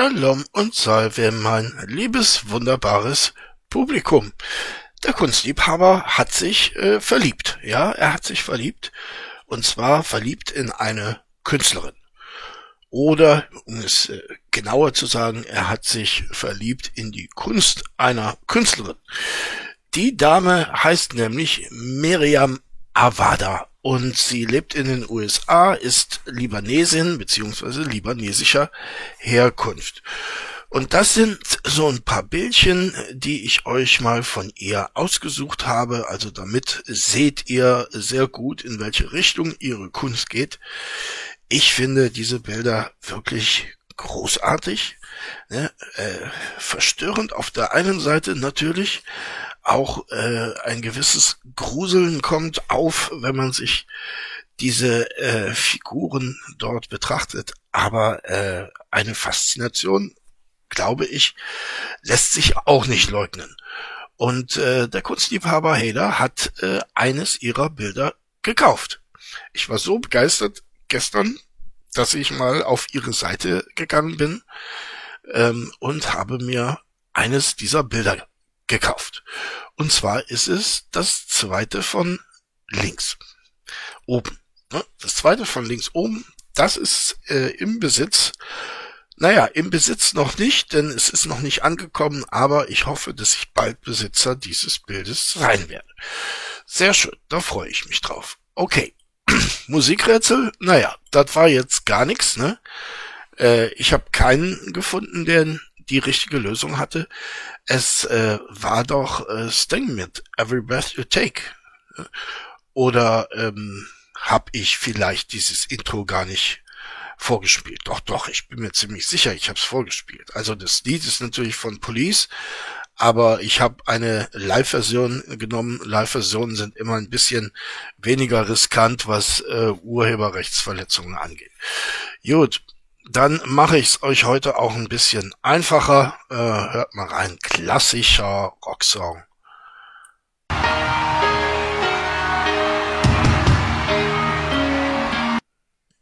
Shalom und Salve, mein liebes, wunderbares Publikum. Der Kunstliebhaber hat sich äh, verliebt. Ja, er hat sich verliebt. Und zwar verliebt in eine Künstlerin. Oder, um es äh, genauer zu sagen, er hat sich verliebt in die Kunst einer Künstlerin. Die Dame heißt nämlich Miriam Avada und sie lebt in den USA, ist Libanesin bzw. libanesischer Herkunft. Und das sind so ein paar Bildchen, die ich euch mal von ihr ausgesucht habe. Also damit seht ihr sehr gut, in welche Richtung ihre Kunst geht. Ich finde diese Bilder wirklich großartig, ne? äh, verstörend auf der einen Seite natürlich, auch äh, ein gewisses Gruseln kommt auf, wenn man sich diese äh, Figuren dort betrachtet. Aber äh, eine Faszination, glaube ich, lässt sich auch nicht leugnen. Und äh, der Kunstliebhaber Hader hat äh, eines ihrer Bilder gekauft. Ich war so begeistert gestern, dass ich mal auf ihre Seite gegangen bin ähm, und habe mir eines dieser Bilder gekauft. Und zwar ist es das zweite von links. Oben. Ne? Das zweite von links oben, das ist äh, im Besitz. Naja, im Besitz noch nicht, denn es ist noch nicht angekommen, aber ich hoffe, dass ich bald Besitzer dieses Bildes sein werde. Sehr schön, da freue ich mich drauf. Okay. Musikrätsel, naja, das war jetzt gar nichts, ne? Äh, ich habe keinen gefunden, der die richtige Lösung hatte. Es äh, war doch äh, Sting mit Every Breath You Take. Oder ähm, habe ich vielleicht dieses Intro gar nicht vorgespielt? Doch, doch, ich bin mir ziemlich sicher, ich habe es vorgespielt. Also das Lied ist natürlich von Police, aber ich habe eine Live-Version genommen. Live-Versionen sind immer ein bisschen weniger riskant, was äh, Urheberrechtsverletzungen angeht. Gut, dann mache ich es euch heute auch ein bisschen einfacher. Äh, hört mal rein. Klassischer Rocksong.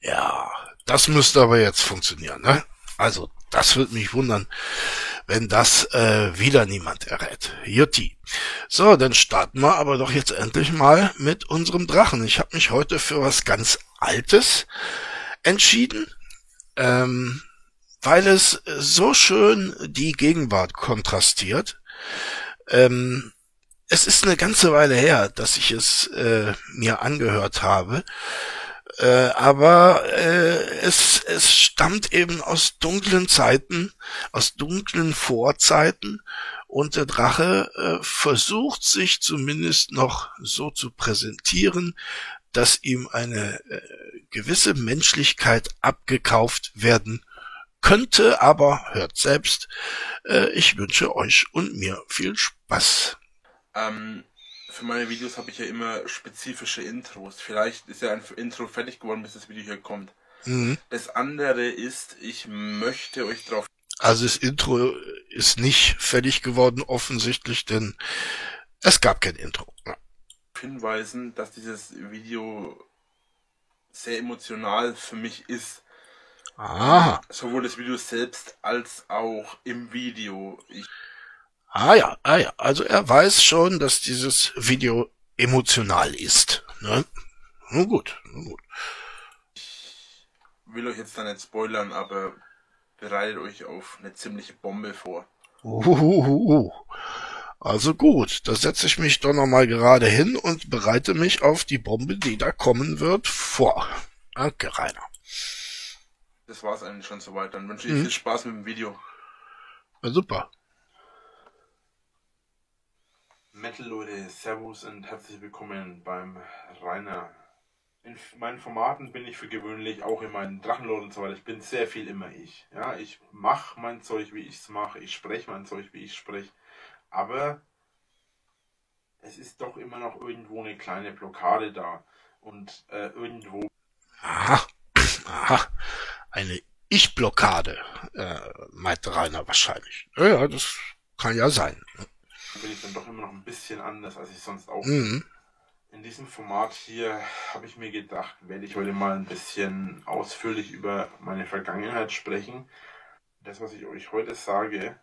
Ja, das müsste aber jetzt funktionieren. Ne? Also, das würde mich wundern, wenn das äh, wieder niemand errät. Jutti. So, dann starten wir aber doch jetzt endlich mal mit unserem Drachen. Ich habe mich heute für was ganz Altes entschieden ähm, weil es so schön die Gegenwart kontrastiert. Ähm, es ist eine ganze Weile her, dass ich es äh, mir angehört habe, äh, aber äh, es, es stammt eben aus dunklen Zeiten, aus dunklen Vorzeiten und der Drache äh, versucht sich zumindest noch so zu präsentieren, dass ihm eine äh, gewisse Menschlichkeit abgekauft werden könnte, aber hört selbst. Äh, ich wünsche euch und mir viel Spaß. Ähm, für meine Videos habe ich ja immer spezifische Intros. Vielleicht ist ja ein Intro fertig geworden, bis das Video hier kommt. Mhm. Das andere ist, ich möchte euch darauf. Also das Intro ist nicht fertig geworden, offensichtlich, denn es gab kein Intro. Ja. Hinweisen, dass dieses Video sehr emotional für mich ist. Aha. Sowohl das Video selbst als auch im Video. Ich ah ja, ah ja. Also er weiß schon, dass dieses Video emotional ist. Ne? Nun gut, nun gut. Ich will euch jetzt da nicht spoilern, aber bereitet euch auf eine ziemliche Bombe vor. Uhuhuhu. Also gut, da setze ich mich doch nochmal gerade hin und bereite mich auf die Bombe, die da kommen wird, vor. Danke, Rainer. Das war's eigentlich schon soweit. Dann wünsche ich mhm. viel Spaß mit dem Video. Ja, super. Metal Leute, Servus und herzlich willkommen beim Rainer. In meinen Formaten bin ich für gewöhnlich, auch in meinen Drachenlord und so weiter, ich bin sehr viel immer ich. Ja, ich mache mein Zeug, wie ich es mache, ich spreche mein Zeug, wie ich spreche aber es ist doch immer noch irgendwo eine kleine Blockade da und äh, irgendwo. Aha, aha, eine Ich-Blockade, äh, meinte Rainer wahrscheinlich. Ja, das kann ja sein. Da bin ich dann doch immer noch ein bisschen anders, als ich sonst auch mhm. In diesem Format hier habe ich mir gedacht, werde ich heute mal ein bisschen ausführlich über meine Vergangenheit sprechen das, was ich euch heute sage,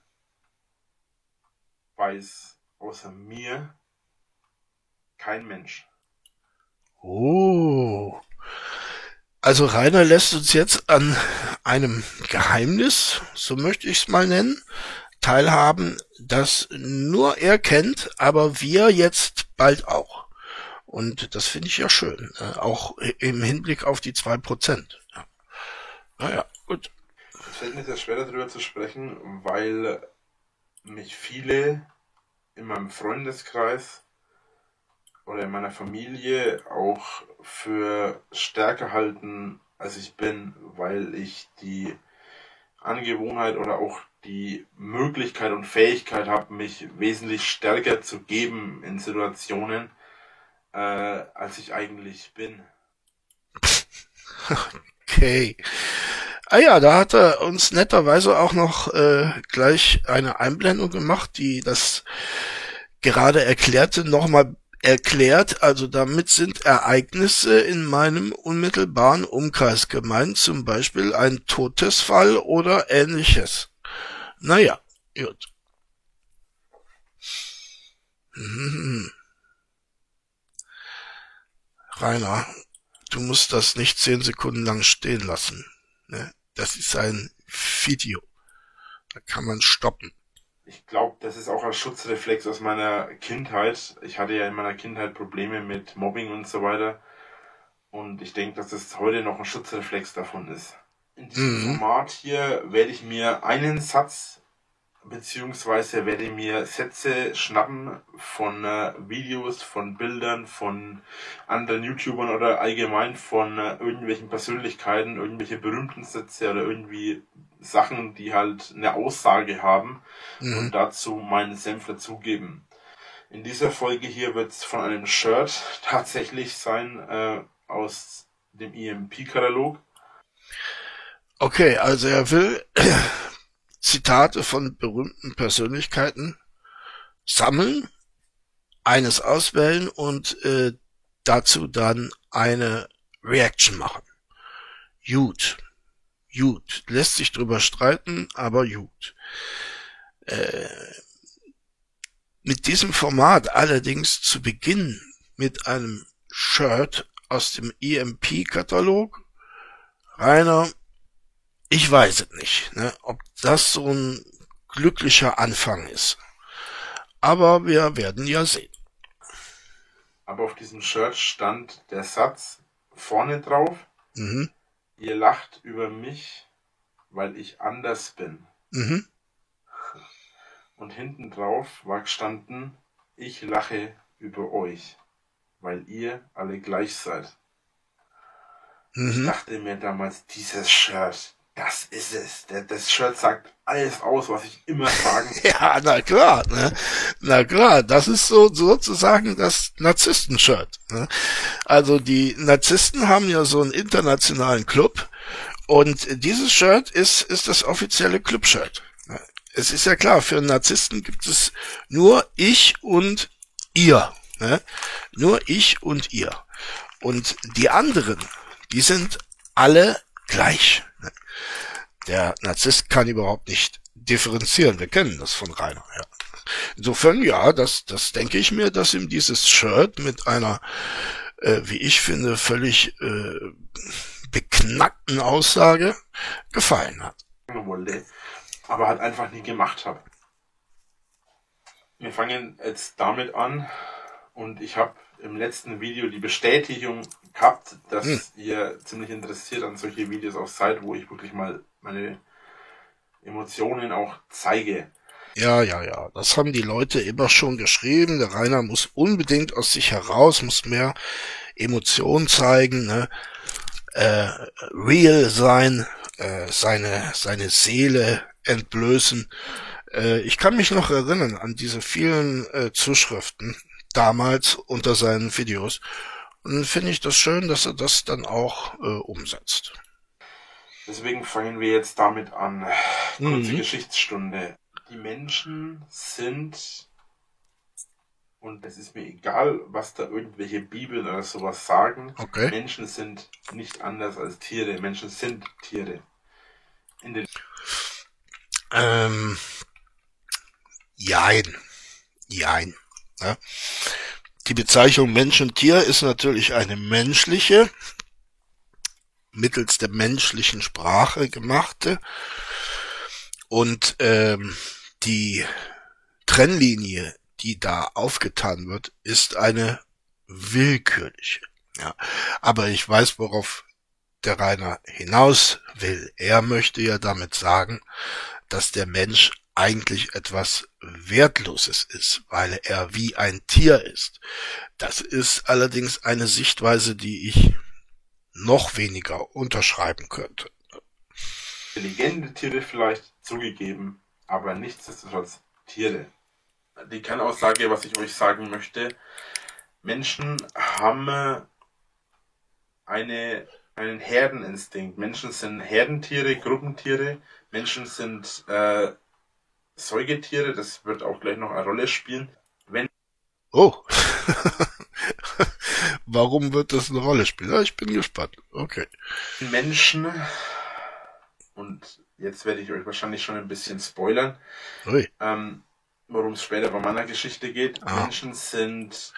weiß außer mir kein Mensch. Oh. Also Rainer lässt uns jetzt an einem Geheimnis, so möchte ich es mal nennen, teilhaben, das nur er kennt, aber wir jetzt bald auch. Und das finde ich ja schön, äh, auch im Hinblick auf die zwei Prozent. Ja. Naja, gut. Es fällt mir sehr schwer darüber zu sprechen, weil mich viele in meinem Freundeskreis oder in meiner Familie auch für stärker halten, als ich bin, weil ich die Angewohnheit oder auch die Möglichkeit und Fähigkeit habe, mich wesentlich stärker zu geben in Situationen, äh, als ich eigentlich bin. Okay. Ah ja, da hat er uns netterweise auch noch äh, gleich eine Einblendung gemacht, die das gerade erklärte nochmal erklärt. Also damit sind Ereignisse in meinem unmittelbaren Umkreis gemeint, zum Beispiel ein Todesfall oder ähnliches. Naja, gut. Mhm. Rainer, du musst das nicht zehn Sekunden lang stehen lassen. Ne? Das ist ein Video. Da kann man stoppen. Ich glaube, das ist auch ein Schutzreflex aus meiner Kindheit. Ich hatte ja in meiner Kindheit Probleme mit Mobbing und so weiter. Und ich denke, dass es heute noch ein Schutzreflex davon ist. In diesem mhm. Format hier werde ich mir einen Satz beziehungsweise werde ich mir Sätze schnappen von äh, Videos, von Bildern, von anderen YouTubern oder allgemein von äh, irgendwelchen Persönlichkeiten, irgendwelche berühmten Sätze oder irgendwie Sachen, die halt eine Aussage haben mhm. und dazu meinen Senf dazugeben. In dieser Folge hier wird es von einem Shirt tatsächlich sein äh, aus dem EMP-Katalog. Okay, also er will Zitate von berühmten Persönlichkeiten sammeln, eines auswählen und äh, dazu dann eine Reaction machen. Gut. Gut. Lässt sich drüber streiten, aber gut. Äh, mit diesem Format allerdings zu Beginn mit einem Shirt aus dem EMP-Katalog. Rainer, ich weiß es nicht, ne, ob das so ein glücklicher Anfang ist. Aber wir werden ja sehen. Aber auf diesem Shirt stand der Satz vorne drauf. Mhm. Ihr lacht über mich, weil ich anders bin. Mhm. Und hinten drauf war gestanden, ich lache über euch, weil ihr alle gleich seid. Mhm. Ich dachte mir damals, dieses Shirt, das ist es. Das Shirt sagt alles aus, was ich immer sagen Ja, na klar, ne? Na klar, das ist so sozusagen das Narzissten-Shirt. Ne? Also die Narzissten haben ja so einen internationalen Club und dieses Shirt ist, ist das offizielle Club-Shirt. Ne? Es ist ja klar, für Narzissten gibt es nur ich und ihr. Ne? Nur ich und ihr. Und die anderen, die sind alle gleich. Der Narzisst kann überhaupt nicht differenzieren. Wir kennen das von Rainer. Ja. Insofern, ja, das, das denke ich mir, dass ihm dieses Shirt mit einer, äh, wie ich finde, völlig äh, beknackten Aussage gefallen hat. Aber halt einfach nie gemacht habe. Wir fangen jetzt damit an und ich habe im letzten Video die Bestätigung gehabt, dass hm. ihr ziemlich interessiert an solche Videos auch seid, wo ich wirklich mal meine Emotionen auch zeige. Ja, ja, ja. Das haben die Leute immer schon geschrieben. Der Rainer muss unbedingt aus sich heraus, muss mehr Emotionen zeigen, ne? äh, real sein, äh, seine, seine Seele entblößen. Äh, ich kann mich noch erinnern an diese vielen äh, Zuschriften damals unter seinen Videos. Und finde ich das schön, dass er das dann auch äh, umsetzt. Deswegen fangen wir jetzt damit an. Kurze mhm. Geschichtsstunde. Die Menschen sind, und es ist mir egal, was da irgendwelche Bibeln oder sowas sagen, okay. Menschen sind nicht anders als Tiere. Menschen sind Tiere. In den Ähm, jein. Jein. Ja. Die Bezeichnung Mensch und Tier ist natürlich eine menschliche, mittels der menschlichen Sprache gemachte. Und ähm, die Trennlinie, die da aufgetan wird, ist eine willkürliche. Ja, aber ich weiß, worauf der Rainer hinaus will. Er möchte ja damit sagen, dass der Mensch eigentlich etwas Wertloses ist, weil er wie ein Tier ist. Das ist allerdings eine Sichtweise, die ich noch weniger unterschreiben könnte. Intelligente Tiere vielleicht zugegeben, aber nichtsdestotrotz Tiere. Die Kernaussage, was ich euch sagen möchte, Menschen haben eine, einen Herdeninstinkt. Menschen sind Herdentiere, Gruppentiere. Menschen sind äh, Säugetiere. Das wird auch gleich noch eine Rolle spielen. Wenn oh. Warum wird das eine Rolle spielen? Ja, ich bin gespannt. Okay. Menschen und jetzt werde ich euch wahrscheinlich schon ein bisschen spoilern. Ähm, worum es später bei meiner Geschichte geht. Ah. Menschen sind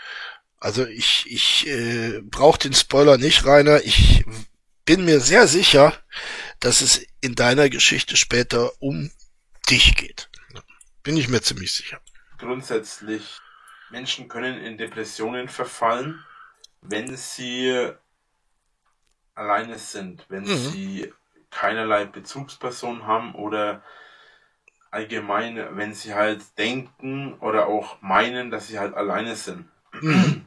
also ich, ich äh, brauche den Spoiler nicht, Rainer. Ich bin mir sehr sicher, dass es in deiner Geschichte später um dich geht. Bin ich mir ziemlich sicher. Grundsätzlich, Menschen können in Depressionen verfallen, wenn sie alleine sind, wenn mhm. sie keinerlei Bezugsperson haben oder allgemein, wenn sie halt denken oder auch meinen, dass sie halt alleine sind. Mhm.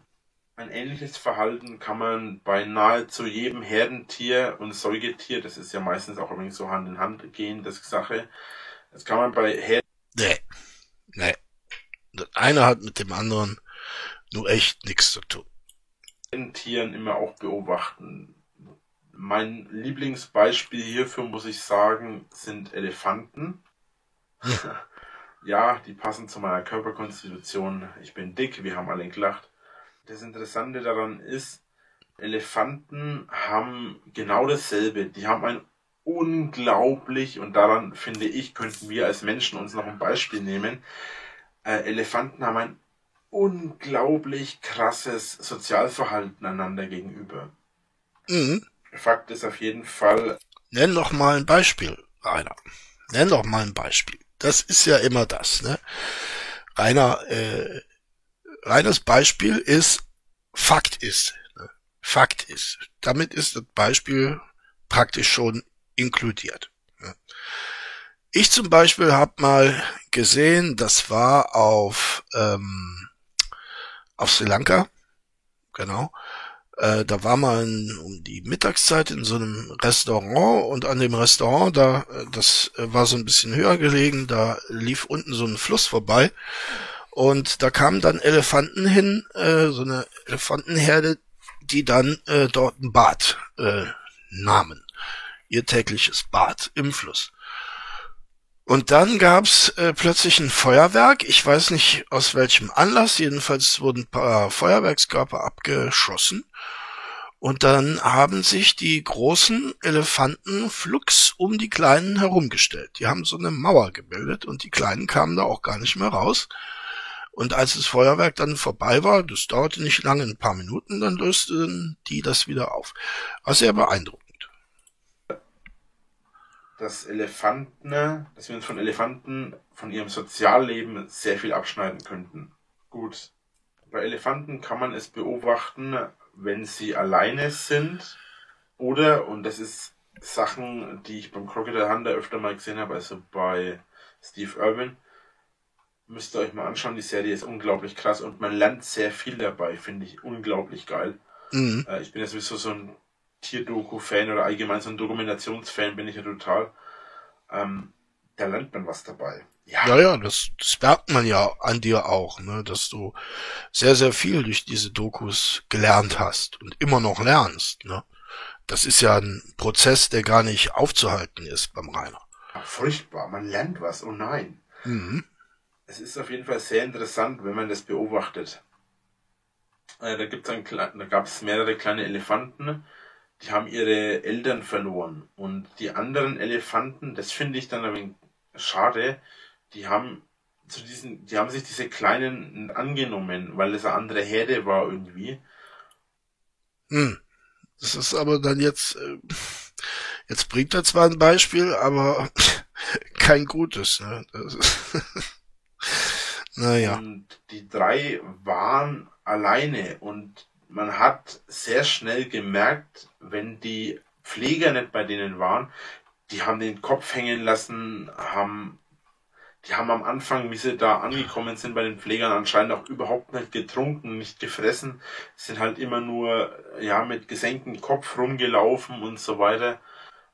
Ein ähnliches Verhalten kann man bei nahezu jedem Herdentier und Säugetier, das ist ja meistens auch irgendwie so Hand in Hand gehen, das Sache, das kann man bei Herden... Nee, nee. Das eine hat mit dem anderen nur echt nichts zu tun. Tieren immer auch beobachten. Mein Lieblingsbeispiel hierfür, muss ich sagen, sind Elefanten. ja, die passen zu meiner Körperkonstitution. Ich bin dick, wir haben alle gelacht das Interessante daran ist, Elefanten haben genau dasselbe. Die haben ein unglaublich, und daran finde ich, könnten wir als Menschen uns noch ein Beispiel nehmen. Äh, Elefanten haben ein unglaublich krasses Sozialverhalten einander gegenüber. Mhm. Fakt ist auf jeden Fall. Nenn doch mal ein Beispiel, Rainer. Nenn doch mal ein Beispiel. Das ist ja immer das, ne? Rainer, äh, reines Beispiel ist, Fakt ist. Ne? Fakt ist. Damit ist das Beispiel praktisch schon inkludiert. Ich zum Beispiel habe mal gesehen, das war auf, ähm, auf Sri Lanka, genau. Äh, da war man um die Mittagszeit in so einem Restaurant und an dem Restaurant, da, das war so ein bisschen höher gelegen, da lief unten so ein Fluss vorbei und da kamen dann Elefanten hin, äh, so eine Elefantenherde, die dann äh, dort ein Bad äh, nahmen. Ihr tägliches Bad im Fluss. Und dann gab's äh, plötzlich ein Feuerwerk. Ich weiß nicht aus welchem Anlass. Jedenfalls wurden ein paar Feuerwerkskörper abgeschossen. Und dann haben sich die großen Elefanten flugs um die kleinen herumgestellt. Die haben so eine Mauer gebildet und die kleinen kamen da auch gar nicht mehr raus. Und als das Feuerwerk dann vorbei war, das dauerte nicht lange, ein paar Minuten, dann lösten die das wieder auf. War sehr beeindruckend. Dass Elefanten, dass wir uns von Elefanten, von ihrem Sozialleben sehr viel abschneiden könnten. Gut. Bei Elefanten kann man es beobachten, wenn sie alleine sind oder, und das ist Sachen, die ich beim Crocodile Hunter öfter mal gesehen habe, also bei Steve Irwin, Müsst ihr euch mal anschauen, die Serie ist unglaublich krass und man lernt sehr viel dabei, finde ich unglaublich geil. Mhm. Äh, ich bin ja sowieso so ein Tierdoku-Fan oder allgemein so ein Dokumentationsfan bin ich ja total. Ähm, da lernt man was dabei. Ja, ja, ja das, das merkt man ja an dir auch, ne, dass du sehr, sehr viel durch diese Dokus gelernt hast und immer noch lernst. Ne? Das ist ja ein Prozess, der gar nicht aufzuhalten ist beim Rainer. Ja, furchtbar, man lernt was, oh nein. Mhm es ist auf jeden Fall sehr interessant, wenn man das beobachtet. Äh, da gibt's ein, da gab es mehrere kleine Elefanten, die haben ihre Eltern verloren. Und die anderen Elefanten, das finde ich dann ein wenig schade, die haben zu diesen, die haben sich diese kleinen angenommen, weil es eine andere Herde war irgendwie. Hm. Das ist aber dann jetzt, äh, jetzt bringt er zwar ein Beispiel, aber kein gutes. Ne? naja. Und die drei waren alleine und man hat sehr schnell gemerkt, wenn die Pfleger nicht bei denen waren, die haben den Kopf hängen lassen, haben die haben am Anfang, wie sie da angekommen sind bei den Pflegern, anscheinend auch überhaupt nicht getrunken, nicht gefressen, sind halt immer nur, ja, mit gesenktem Kopf rumgelaufen und so weiter.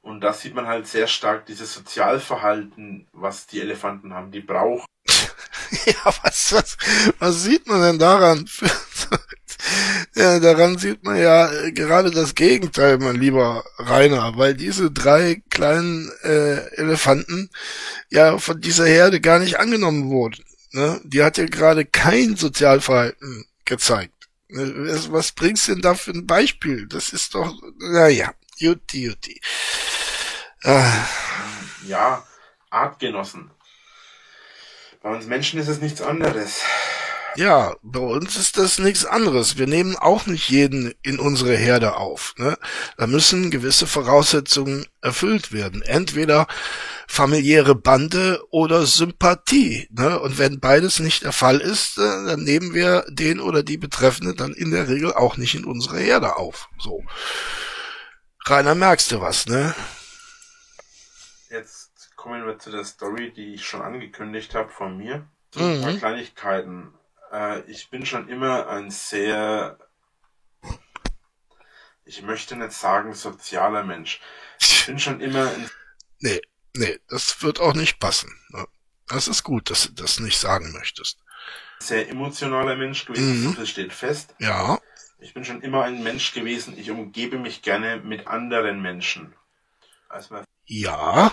Und da sieht man halt sehr stark dieses Sozialverhalten, was die Elefanten haben, die brauchen. ja, was, was, was sieht man denn daran? Ja, daran sieht man ja äh, gerade das Gegenteil, mein lieber Rainer, weil diese drei kleinen äh, Elefanten ja von dieser Herde gar nicht angenommen wurden. Ne? Die hat ja gerade kein Sozialverhalten gezeigt. Ne? Was, bringst du denn da für ein Beispiel? Das ist doch, naja, juti, juti. Ah. Ja, Artgenossen. Bei uns Menschen ist es nichts anderes. Ja, bei uns ist das nichts anderes. Wir nehmen auch nicht jeden in unsere Herde auf. Ne? Da müssen gewisse Voraussetzungen erfüllt werden. Entweder familiäre Bande oder Sympathie. Ne? Und wenn beides nicht der Fall ist, äh, dann nehmen wir den oder die Betreffende dann in der Regel auch nicht in unsere Herde auf. So. Rainer, merkst du was, ne? Jetzt kommen wir zu der Story, die ich schon angekündigt habe von mir. Ein paar mhm. Kleinigkeiten. Äh, ich bin schon immer ein sehr, ich möchte nicht sagen sozialer Mensch. Ich bin schon immer ein... Nee, nee, das wird auch nicht passen. Das ist gut, dass du das nicht sagen möchtest. Sehr emotionaler Mensch gewesen, mhm. das steht fest. Ja. Ich bin schon immer ein Mensch gewesen, ich umgebe mich gerne mit anderen Menschen. ja,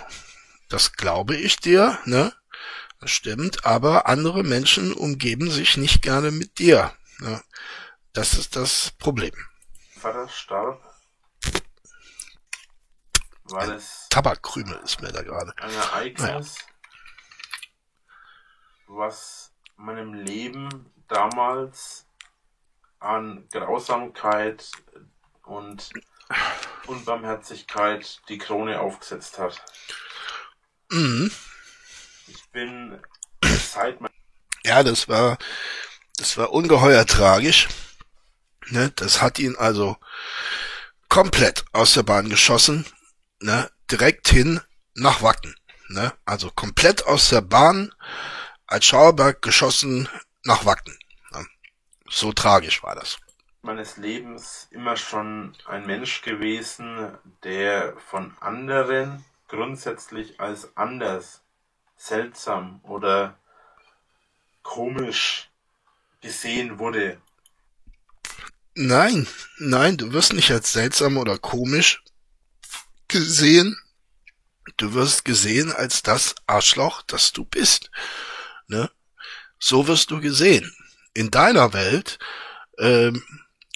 das glaube ich dir, ne? Das stimmt, aber andere Menschen umgeben sich nicht gerne mit dir. Ja, das ist das Problem. Vater starb, weil es Tabakkrümel ist mir da gerade. Ein Ereignis, naja. was meinem Leben damals an Grausamkeit und Unbarmherzigkeit die Krone aufgesetzt hat. Mhm. Ich bin seit Ja, das war, das war ungeheuer tragisch. Ne, das hat ihn also komplett aus der Bahn geschossen, ne, direkt hin nach Wacken. Ne, also komplett aus der Bahn als Schauerberg geschossen nach Wacken. Ne. So tragisch war das. Meines Lebens immer schon ein Mensch gewesen, der von anderen grundsätzlich als anders seltsam oder komisch gesehen wurde. Nein, nein, du wirst nicht als seltsam oder komisch gesehen. Du wirst gesehen als das Arschloch, das du bist. Ne? So wirst du gesehen. In deiner Welt ähm,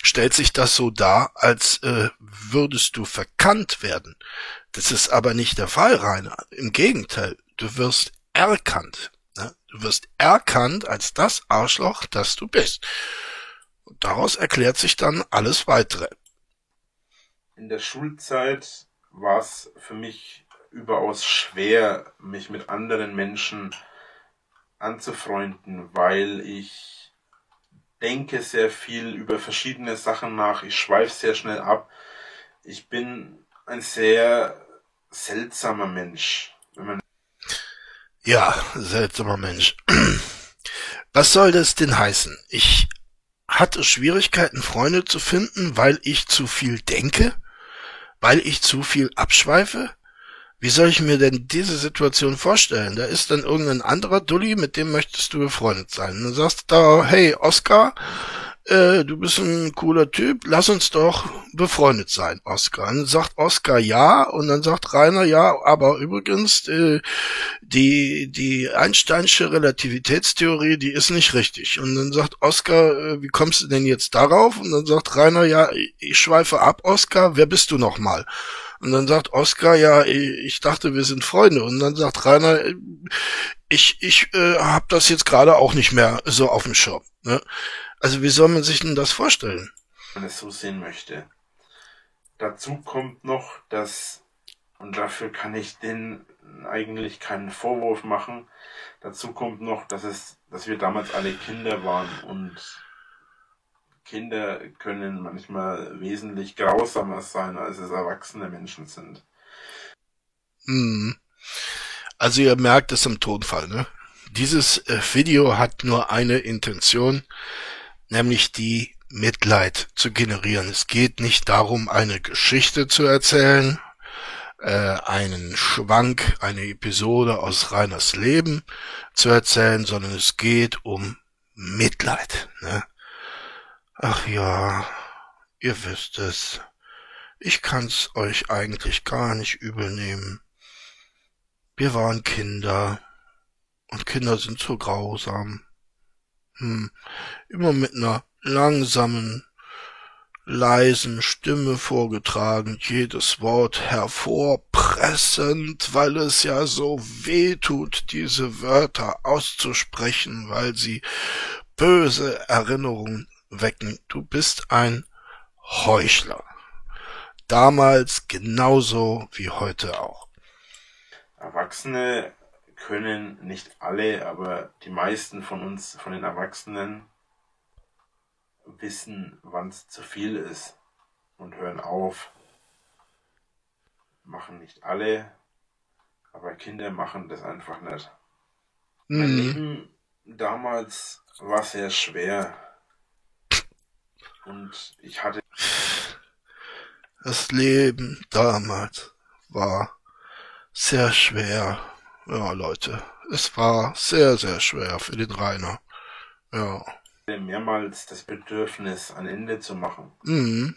stellt sich das so dar, als äh, würdest du verkannt werden. Das ist aber nicht der Fall, Rainer. Im Gegenteil, du wirst erkannt. Ne? Du wirst erkannt als das Arschloch, das du bist. Und daraus erklärt sich dann alles weitere. In der Schulzeit war es für mich überaus schwer, mich mit anderen Menschen anzufreunden, weil ich denke sehr viel über verschiedene Sachen nach, ich schweife sehr schnell ab. Ich bin ein sehr seltsamer Mensch. Wenn man ja, seltsamer Mensch. Was soll das denn heißen? Ich hatte Schwierigkeiten, Freunde zu finden, weil ich zu viel denke? Weil ich zu viel abschweife? Wie soll ich mir denn diese Situation vorstellen? Da ist dann irgendein anderer Dulli, mit dem möchtest du befreundet sein. Und dann sagst du da, hey, Oscar, äh, du bist ein cooler Typ, lass uns doch befreundet sein, Oscar. Und dann sagt Oscar ja und dann sagt Rainer ja, aber übrigens, äh, die, die Einsteinsche Relativitätstheorie, die ist nicht richtig. Und dann sagt Oscar, äh, wie kommst du denn jetzt darauf? Und dann sagt Rainer, ja, ich schweife ab, Oscar, wer bist du nochmal? Und dann sagt Oskar, ja, ich dachte, wir sind Freunde. Und dann sagt Rainer, ich, ich äh, habe das jetzt gerade auch nicht mehr so auf dem Schirm. Ne? Also wie soll man sich denn das vorstellen? Wenn man es so sehen möchte. Dazu kommt noch, dass, und dafür kann ich den eigentlich keinen Vorwurf machen, dazu kommt noch, dass es, dass wir damals alle Kinder waren und Kinder können manchmal wesentlich grausamer sein, als es erwachsene Menschen sind. Hm. Also ihr merkt es im Tonfall, ne? Dieses äh, Video hat nur eine Intention, nämlich die Mitleid zu generieren. Es geht nicht darum, eine Geschichte zu erzählen, äh, einen Schwank, eine Episode aus Reiners Leben zu erzählen, sondern es geht um Mitleid. Ne? Ach ja, ihr wisst es. Ich kann's euch eigentlich gar nicht übel nehmen. Wir waren Kinder. Und Kinder sind so grausam. Hm, immer mit ner langsamen, leisen Stimme vorgetragen, jedes Wort hervorpressend, weil es ja so weh tut, diese Wörter auszusprechen, weil sie böse Erinnerungen wecken. Du bist ein Heuchler. Damals genauso wie heute auch. Erwachsene können nicht alle, aber die meisten von uns, von den Erwachsenen, wissen, wann es zu viel ist und hören auf. Machen nicht alle, aber Kinder machen das einfach nicht. Mhm. Mein Leben damals war sehr schwer. Und ich hatte. Das Leben damals war sehr schwer. Ja, Leute, es war sehr, sehr schwer für den Rainer. Ja. Mehrmals das Bedürfnis, ein Ende zu machen. Mhm.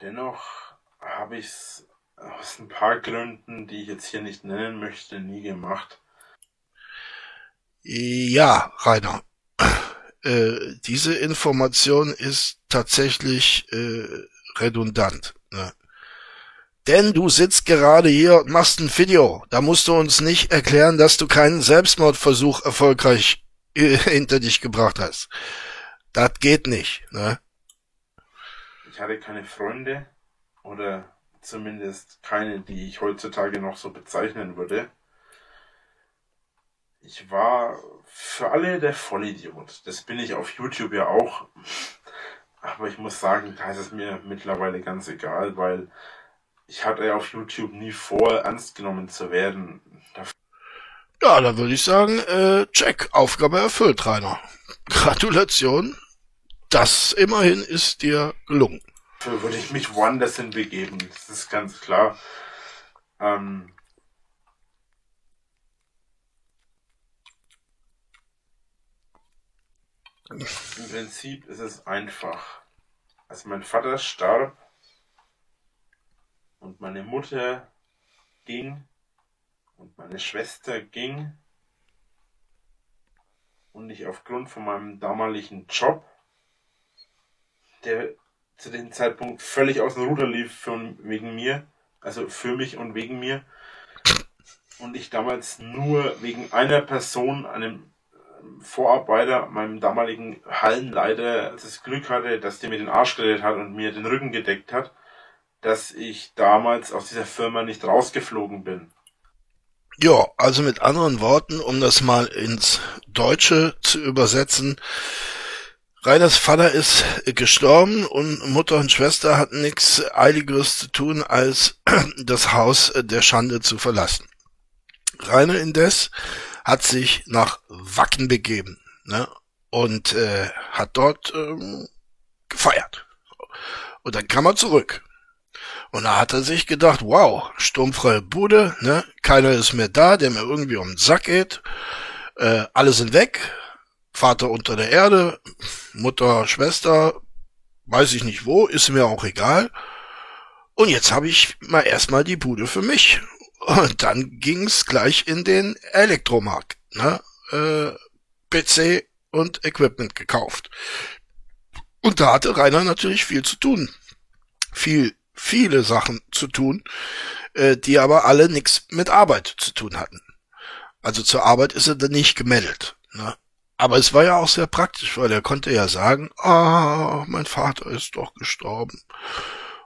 Dennoch habe ich es aus ein paar Gründen, die ich jetzt hier nicht nennen möchte, nie gemacht. Ja, Rainer, äh, diese Information ist tatsächlich äh, redundant. Ne? Denn du sitzt gerade hier und machst ein Video. Da musst du uns nicht erklären, dass du keinen Selbstmordversuch erfolgreich äh, hinter dich gebracht hast. Das geht nicht. Ne? Ich hatte keine Freunde oder zumindest keine, die ich heutzutage noch so bezeichnen würde. Ich war für alle der Vollidiot. Das bin ich auf YouTube ja auch. Aber ich muss sagen, da ist es mir mittlerweile ganz egal, weil ich hatte auf YouTube nie vor, ernst genommen zu werden. Ja, dann würde ich sagen, äh, check, Aufgabe erfüllt, Rainer. Gratulation. Das immerhin ist dir gelungen. Dafür würde ich mich woanders hin begeben, das ist ganz klar. Ähm, Im Prinzip ist es einfach. Als mein Vater starb und meine Mutter ging und meine Schwester ging. Und ich aufgrund von meinem damaligen Job, der zu dem Zeitpunkt völlig aus dem Ruder lief für, wegen mir, also für mich und wegen mir, und ich damals nur wegen einer Person, einem Vorarbeiter, meinem damaligen Hallenleiter, das Glück hatte, dass der mir den Arsch gerettet hat und mir den Rücken gedeckt hat, dass ich damals aus dieser Firma nicht rausgeflogen bin. Ja, also mit anderen Worten, um das mal ins Deutsche zu übersetzen, Reiners Vater ist gestorben und Mutter und Schwester hatten nichts Eiligeres zu tun, als das Haus der Schande zu verlassen. Rainer indes hat sich nach Wacken begeben ne? und äh, hat dort ähm, gefeiert. Und dann kam er zurück. Und da hat er sich gedacht, wow, sturmfreie Bude, ne? keiner ist mehr da, der mir irgendwie um den Sack geht. Äh, alle sind weg. Vater unter der Erde, Mutter, Schwester, weiß ich nicht wo, ist mir auch egal. Und jetzt habe ich mal erstmal die Bude für mich. Und dann ging's gleich in den Elektromarkt. Ne? Äh, PC und Equipment gekauft. Und da hatte Rainer natürlich viel zu tun. Viel viele Sachen zu tun, äh, die aber alle nichts mit Arbeit zu tun hatten. Also zur Arbeit ist er dann nicht gemeldet. Ne? Aber es war ja auch sehr praktisch, weil er konnte ja sagen, ah, mein Vater ist doch gestorben.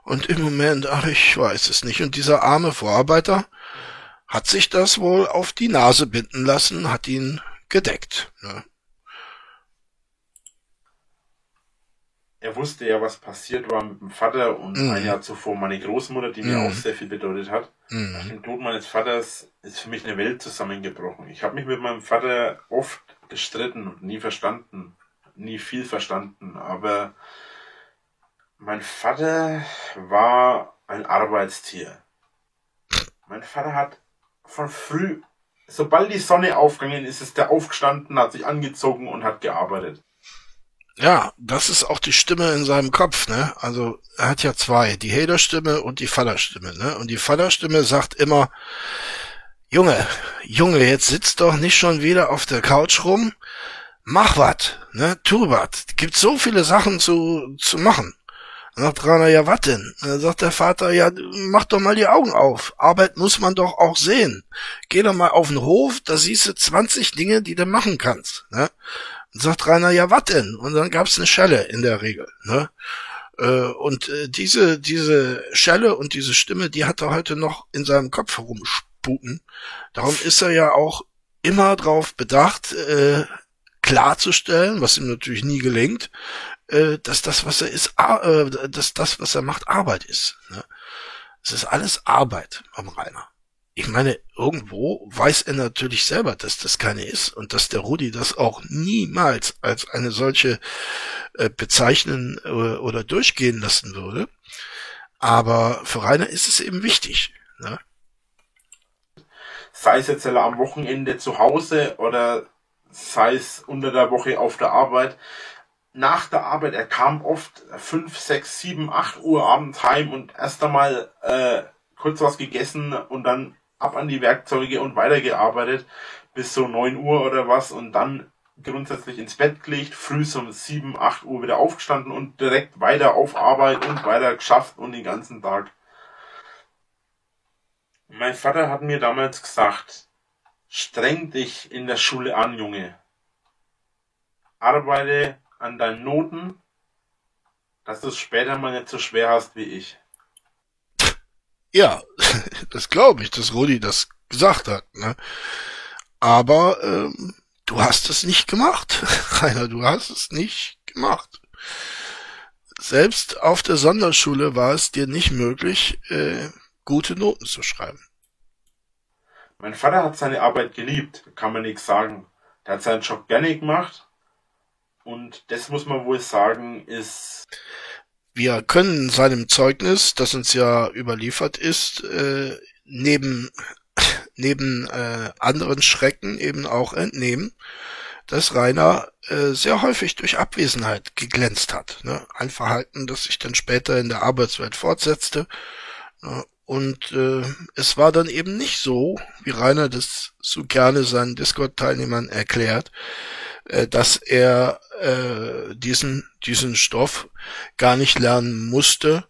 Und im Moment, ach, ich weiß es nicht. Und dieser arme Vorarbeiter hat sich das wohl auf die Nase binden lassen, hat ihn gedeckt. Ne? Er wusste ja, was passiert war mit dem Vater und mhm. ein Jahr zuvor meine Großmutter, die mir mhm. auch sehr viel bedeutet hat. Mhm. Nach dem Tod meines Vaters ist für mich eine Welt zusammengebrochen. Ich habe mich mit meinem Vater oft gestritten und nie verstanden, nie viel verstanden, aber mein Vater war ein Arbeitstier. Mein Vater hat von früh, sobald die Sonne aufgegangen ist, ist er aufgestanden, hat sich angezogen und hat gearbeitet. Ja, das ist auch die Stimme in seinem Kopf, ne? Also er hat ja zwei, die Hater-Stimme und die Vaterstimme, ne? Und die Vaterstimme sagt immer, Junge, Junge, jetzt sitzt doch nicht schon wieder auf der Couch rum, mach wat, ne? Tu wat. Gibt so viele Sachen zu, zu machen. Dann sagt Rainer, ja, wat denn? Dann sagt der Vater, ja, mach doch mal die Augen auf. Arbeit muss man doch auch sehen. Geh doch mal auf den Hof, da siehst du 20 Dinge, die du machen kannst. Ne? Und sagt Rainer, ja, wat denn? Und dann gab's eine Schelle in der Regel. Ne? Äh, und äh, diese, diese Schelle und diese Stimme, die hat er heute noch in seinem Kopf herumsputen. Darum ist er ja auch immer darauf bedacht, äh, klarzustellen, was ihm natürlich nie gelingt, äh, dass das, was er ist, äh, dass das, was er macht, Arbeit ist. Ne? Es ist alles Arbeit am Rainer ich meine, irgendwo weiß er natürlich selber, dass das keine ist und dass der Rudi das auch niemals als eine solche äh, bezeichnen äh, oder durchgehen lassen würde. Aber für Rainer ist es eben wichtig. Ne? Sei es jetzt am Wochenende zu Hause oder sei es unter der Woche auf der Arbeit. Nach der Arbeit, er kam oft fünf, sechs, sieben, acht Uhr abends heim und erst einmal äh, kurz was gegessen und dann ab an die Werkzeuge und weitergearbeitet bis so 9 Uhr oder was und dann grundsätzlich ins Bett gelegt, früh um 7, 8 Uhr wieder aufgestanden und direkt weiter auf Arbeit und weiter geschafft und den ganzen Tag. Mein Vater hat mir damals gesagt, streng dich in der Schule an, Junge. Arbeite an deinen Noten, dass du es später mal nicht so schwer hast wie ich. Ja, das glaube ich, dass Rudi das gesagt hat. Ne? Aber ähm, du hast es nicht gemacht, Rainer, du hast es nicht gemacht. Selbst auf der Sonderschule war es dir nicht möglich, äh, gute Noten zu schreiben. Mein Vater hat seine Arbeit geliebt, kann man nichts sagen. Der hat seinen Job gerne gemacht. Und das muss man wohl sagen, ist wir können seinem Zeugnis, das uns ja überliefert ist, äh, neben, neben äh, anderen Schrecken eben auch entnehmen, dass Rainer äh, sehr häufig durch Abwesenheit geglänzt hat. Ne? Ein Verhalten, das sich dann später in der Arbeitswelt fortsetzte. Ne? Und äh, es war dann eben nicht so, wie Rainer das so gerne seinen Discord-Teilnehmern erklärt, äh, dass er äh, diesen, diesen Stoff gar nicht lernen musste.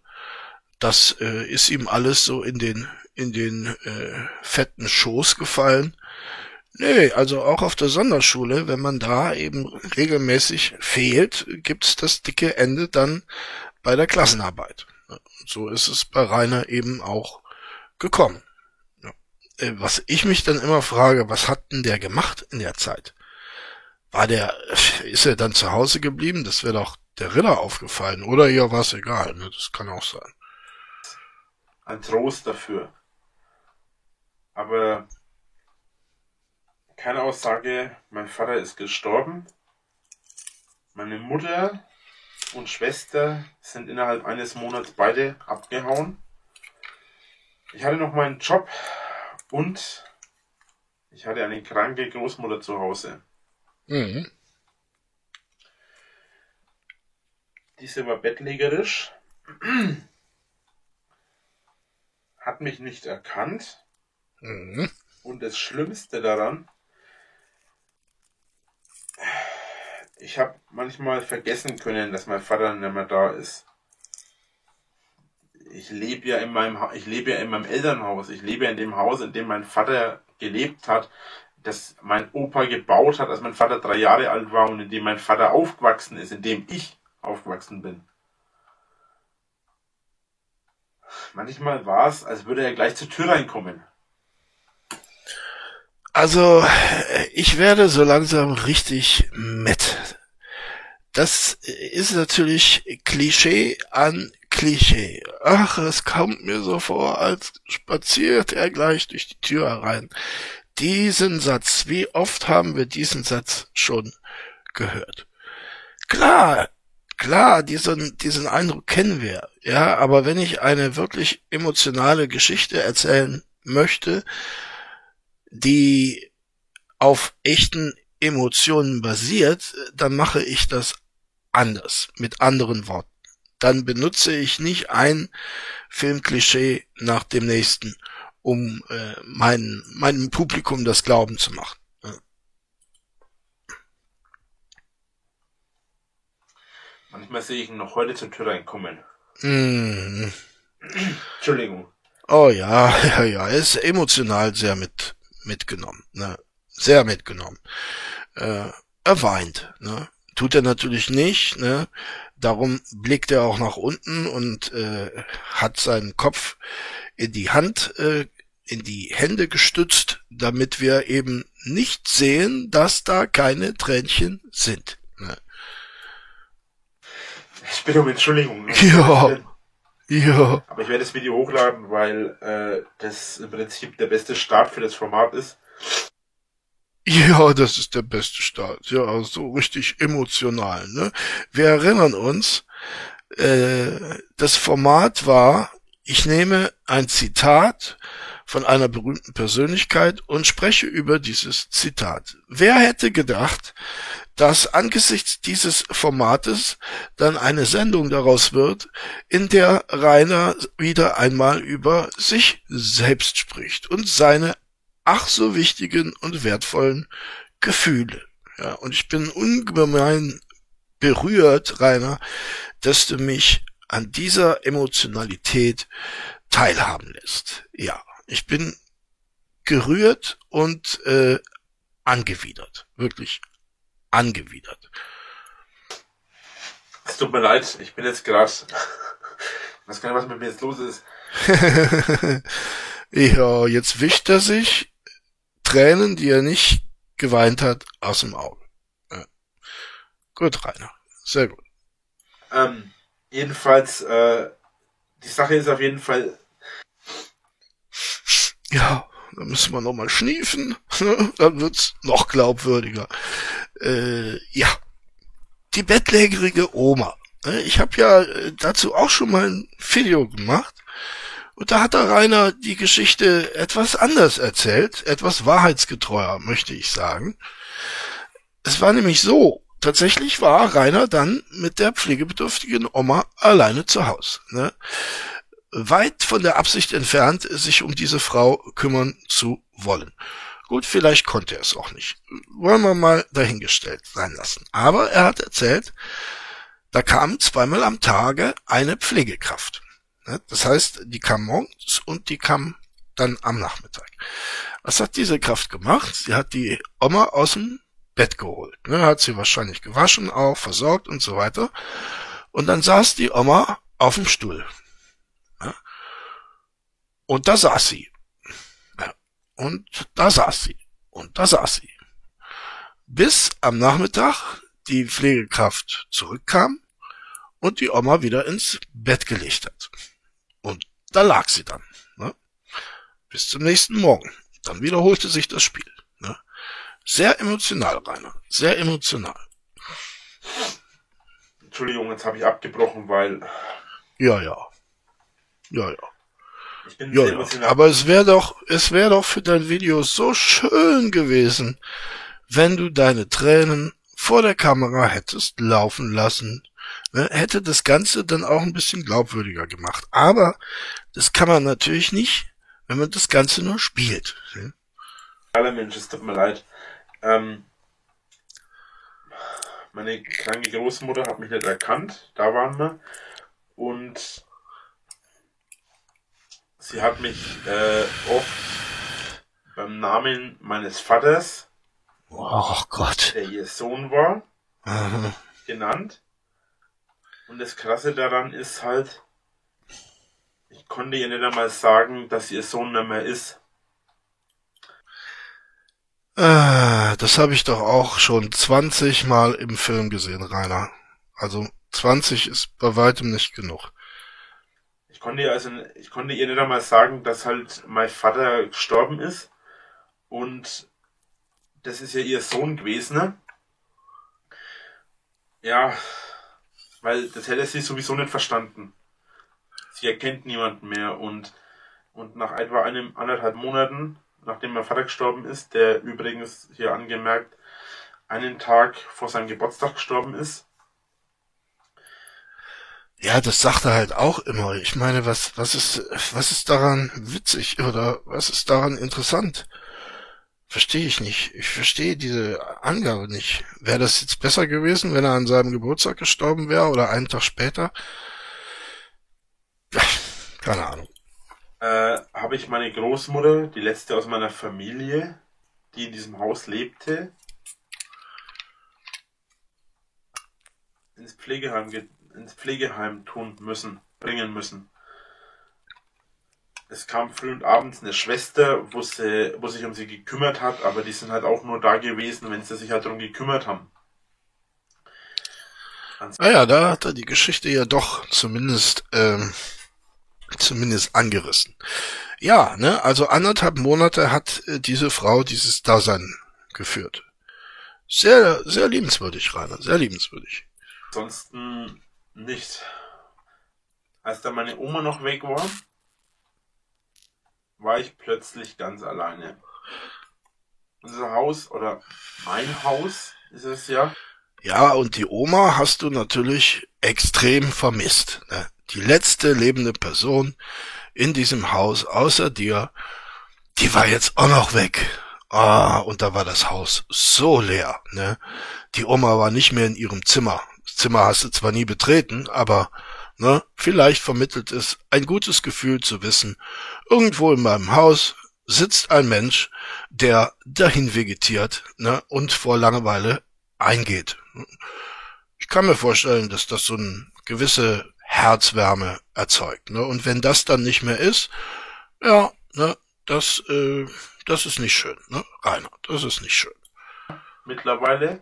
Das äh, ist ihm alles so in den, in den äh, fetten Schoß gefallen. Nee, also auch auf der Sonderschule, wenn man da eben regelmäßig fehlt, gibt's das dicke Ende dann bei der Klassenarbeit. So ist es bei Rainer eben auch gekommen. Äh, was ich mich dann immer frage, was hat denn der gemacht in der Zeit? War der, ist er dann zu Hause geblieben? Das wäre doch der Ritter aufgefallen. Oder ja, war es egal. Ne? Das kann auch sein. Ein Trost dafür. Aber keine Aussage, mein Vater ist gestorben. Meine Mutter und Schwester sind innerhalb eines Monats beide abgehauen. Ich hatte noch meinen Job und ich hatte eine kranke Großmutter zu Hause. Mhm. Diese war bettlägerisch, hat mich nicht erkannt. Mhm. Und das Schlimmste daran, ich habe manchmal vergessen können, dass mein Vater nicht mehr da ist. ich lebe ja in meinem, ich lebe ja in meinem Elternhaus. Ich lebe ja in dem Haus, in dem mein Vater gelebt hat, das mein Opa gebaut hat, als mein Vater drei Jahre alt war und in dem mein Vater aufgewachsen ist, in dem ich aufgewachsen bin. Manchmal war es, als würde er gleich zur Tür reinkommen. Also, ich werde so langsam richtig mit. Das ist natürlich Klischee an Klischee. Ach, es kommt mir so vor, als spaziert er gleich durch die Tür herein. Diesen Satz, wie oft haben wir diesen Satz schon gehört? Klar, klar, diesen, diesen Eindruck kennen wir, ja, aber wenn ich eine wirklich emotionale Geschichte erzählen möchte, die auf echten Emotionen basiert, dann mache ich das anders, mit anderen Worten. Dann benutze ich nicht ein Filmklischee nach dem nächsten, um äh, mein, meinem Publikum das Glauben zu machen. Manchmal sehe ich ihn noch heute zur Tür reinkommen. Mm. Entschuldigung. Oh ja, ja, ja, er ist emotional sehr mit mitgenommen, ne? Sehr mitgenommen. Äh, er weint, ne? Tut er natürlich nicht, ne? Darum blickt er auch nach unten und äh, hat seinen Kopf in die Hand, äh, in die Hände gestützt, damit wir eben nicht sehen, dass da keine Tränchen sind. Ne? Ich bitte um Entschuldigung. Ne? Ja. Ja. Aber ich werde das Video hochladen, weil äh, das im Prinzip der beste Start für das Format ist. Ja, das ist der beste Start. Ja, so richtig emotional. Ne? Wir erinnern uns, äh, das Format war, ich nehme ein Zitat von einer berühmten Persönlichkeit und spreche über dieses Zitat. Wer hätte gedacht, dass angesichts dieses Formates dann eine Sendung daraus wird, in der Rainer wieder einmal über sich selbst spricht und seine ach so wichtigen und wertvollen Gefühle. Ja, und ich bin ungemein berührt, Rainer, dass du mich an dieser Emotionalität teilhaben lässt. Ja, ich bin gerührt und äh, angewidert, wirklich angewidert. Es tut mir leid, ich bin jetzt gerade. Ich weiß gar nicht, was mit mir jetzt los ist. ja, jetzt wischt er sich Tränen, die er nicht geweint hat, aus dem Auge. Ja. Gut, Rainer. Sehr gut. Ähm, jedenfalls, äh, die Sache ist auf jeden Fall. Ja, da müssen wir nochmal schniefen. Ne? Dann wird's noch glaubwürdiger. Äh, ja. Die bettlägerige Oma. Ne? Ich habe ja äh, dazu auch schon mal ein Video gemacht. Und da hat der Rainer die Geschichte etwas anders erzählt, etwas wahrheitsgetreuer, möchte ich sagen. Es war nämlich so, tatsächlich war Rainer dann mit der pflegebedürftigen Oma alleine zu Hause. Ne? Weit von der Absicht entfernt, sich um diese Frau kümmern zu wollen. Gut, vielleicht konnte er es auch nicht. Wollen wir mal dahingestellt sein lassen. Aber er hat erzählt, da kam zweimal am Tage eine Pflegekraft. Ne? Das heißt, die kam morgens und die kam dann am Nachmittag. Was hat diese Kraft gemacht? Sie hat die Oma aus dem Bett geholt. Ne? Hat sie wahrscheinlich gewaschen, auch versorgt und so weiter. Und dann saß die Oma auf dem Stuhl. Ne? Und da saß sie. Und da saß sie. Und da saß sie. Bis am Nachmittag die Pflegekraft zurückkam und die Oma wieder ins Bett gelegt hat. Da lag sie dann. Ne? Bis zum nächsten Morgen. Dann wiederholte sich das Spiel. Ne? Sehr emotional, Rainer. Sehr emotional. Entschuldigung, jetzt habe ich abgebrochen, weil. Ja, ja. Ja, ja. Ich bin ja, ja. Aber es wäre doch, es wäre doch für dein Video so schön gewesen, wenn du deine Tränen vor der Kamera hättest laufen lassen. Ne, hätte das Ganze dann auch ein bisschen glaubwürdiger gemacht. Aber das kann man natürlich nicht, wenn man das Ganze nur spielt. Alle Mensch, es tut mir leid. Ähm, meine kranke Großmutter hat mich nicht erkannt. Da waren wir. Und sie hat mich äh, oft beim Namen meines Vaters, oh Gott, der ihr Sohn war, Aha. genannt. Und das Krasse daran ist halt, ich konnte ihr nicht einmal sagen, dass ihr Sohn nicht mehr ist. Ah, das habe ich doch auch schon 20 Mal im Film gesehen, Rainer. Also 20 ist bei weitem nicht genug. Ich konnte ihr also, ich konnte ihr nicht einmal sagen, dass halt mein Vater gestorben ist. Und das ist ja ihr Sohn gewesen. Ne? Ja, weil das hätte sie sowieso nicht verstanden. Sie erkennt niemanden mehr und, und nach etwa einem anderthalb Monaten, nachdem mein Vater gestorben ist, der übrigens hier angemerkt einen Tag vor seinem Geburtstag gestorben ist, Ja, das sagt er halt auch immer. Ich meine, was, was ist, was ist daran witzig oder was ist daran interessant? Verstehe ich nicht. Ich verstehe diese Angabe nicht. Wäre das jetzt besser gewesen, wenn er an seinem Geburtstag gestorben wäre oder einen Tag später? Keine Ahnung. äh, habe ich meine Großmutter, die letzte aus meiner Familie, die in diesem Haus lebte, ins Pflegeheim, ge- ins Pflegeheim tun müssen, bringen müssen. Es kam früh und abends eine Schwester, wo, sie, wo sich um sie gekümmert hat, aber die sind halt auch nur da gewesen, wenn sie sich halt darum gekümmert haben. Naja, Ah da hat er die Geschichte ja doch zumindest, ähm, zumindest angerissen. Ja, ne, also anderthalb Monate hat äh, diese Frau dieses Dasein geführt. Sehr, sehr liebenswürdig, Rainer, sehr liebenswürdig. Ansonsten nicht. Als da meine Oma noch weg war, war ich plötzlich ganz alleine. Unser Haus oder mein Haus ist es ja. Ja, und die Oma hast du natürlich extrem vermisst. Ne? Die letzte lebende Person in diesem Haus außer dir, die war jetzt auch noch weg. Ah, und da war das Haus so leer. Ne? Die Oma war nicht mehr in ihrem Zimmer. Das Zimmer hast du zwar nie betreten, aber ne, vielleicht vermittelt es ein gutes Gefühl zu wissen, irgendwo in meinem Haus sitzt ein Mensch, der dahin vegetiert ne, und vor Langeweile eingeht. Ich kann mir vorstellen, dass das so eine gewisse Herzwärme erzeugt. Ne? Und wenn das dann nicht mehr ist, ja, ne, das, äh, das ist nicht schön, ne? Rainer, das ist nicht schön. Mittlerweile,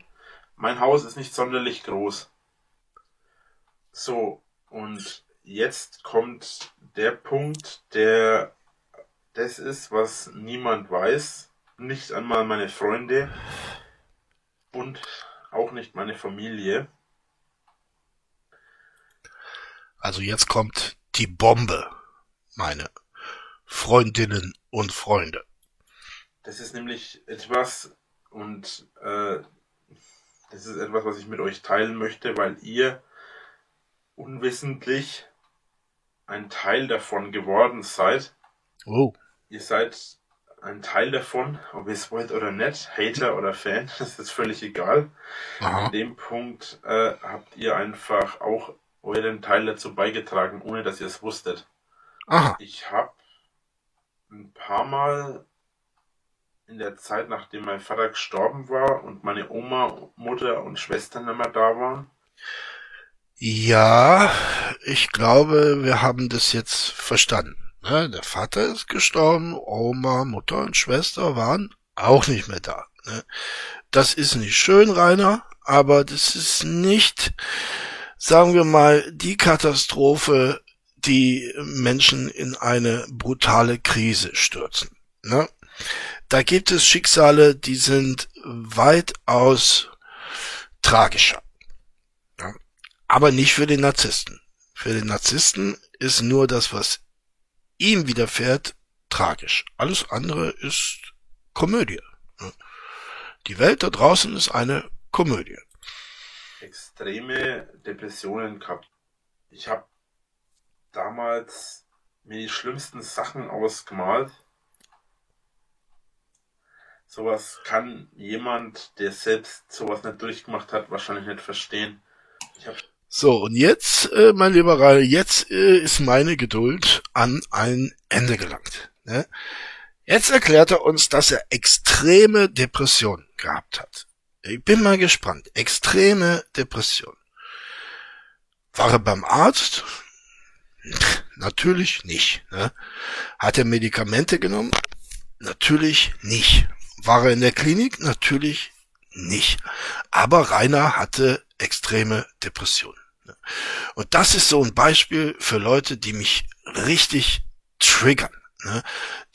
mein Haus ist nicht sonderlich groß. So, und jetzt kommt der Punkt, der das ist, was niemand weiß. Nicht einmal meine Freunde und auch nicht meine Familie. Also jetzt kommt die Bombe, meine Freundinnen und Freunde. Das ist nämlich etwas, und äh, das ist etwas, was ich mit euch teilen möchte, weil ihr unwissentlich ein Teil davon geworden seid. Oh, Ihr seid ein Teil davon, ob ihr es wollt oder nicht, Hater oder Fan, das ist völlig egal. aha. An dem Punkt äh, habt ihr einfach auch euren Teil dazu beigetragen, ohne dass ihr es wusstet. Aha. Ich habe ein paar Mal in der Zeit, nachdem mein Vater gestorben war und meine Oma, Mutter und Schwestern mehr da waren, Ja, ich glaube, wir haben das jetzt verstanden. Ne? Der Vater ist gestorben, Oma, Mutter und Schwester waren auch nicht mehr da. Ne? Das ist nicht schön, Rainer, aber das ist nicht, sagen wir mal, die Katastrophe, die Menschen in eine brutale Krise stürzen. Ne? Da gibt es Schicksale, die sind weitaus tragischer aber nicht für den Narzissten. Für den Narzissten ist nur das, was ihm widerfährt, tragisch. Alles andere ist Komödie. Die Welt da draußen ist eine Komödie. extreme Depressionen gehabt. Ich habe damals mir die schlimmsten Sachen ausgemalt. Sowas kann jemand, der selbst sowas nicht durchgemacht hat, wahrscheinlich nicht verstehen. Ich habe So, und jetzt, äh, mein lieber Rainer, jetzt äh, ist meine Geduld an ein Ende gelangt. Ne? Jetzt erklärt er uns, dass er extreme Depression gehabt hat. Ich bin mal gespannt. Extreme Depression. War er beim Arzt? Natürlich nicht. Ne? Hat er Medikamente genommen? Natürlich nicht. War er in der Klinik? Natürlich nicht. Aber Rainer hatte extreme Depressionen. Und das ist so ein Beispiel für Leute, die mich richtig triggern. Ne?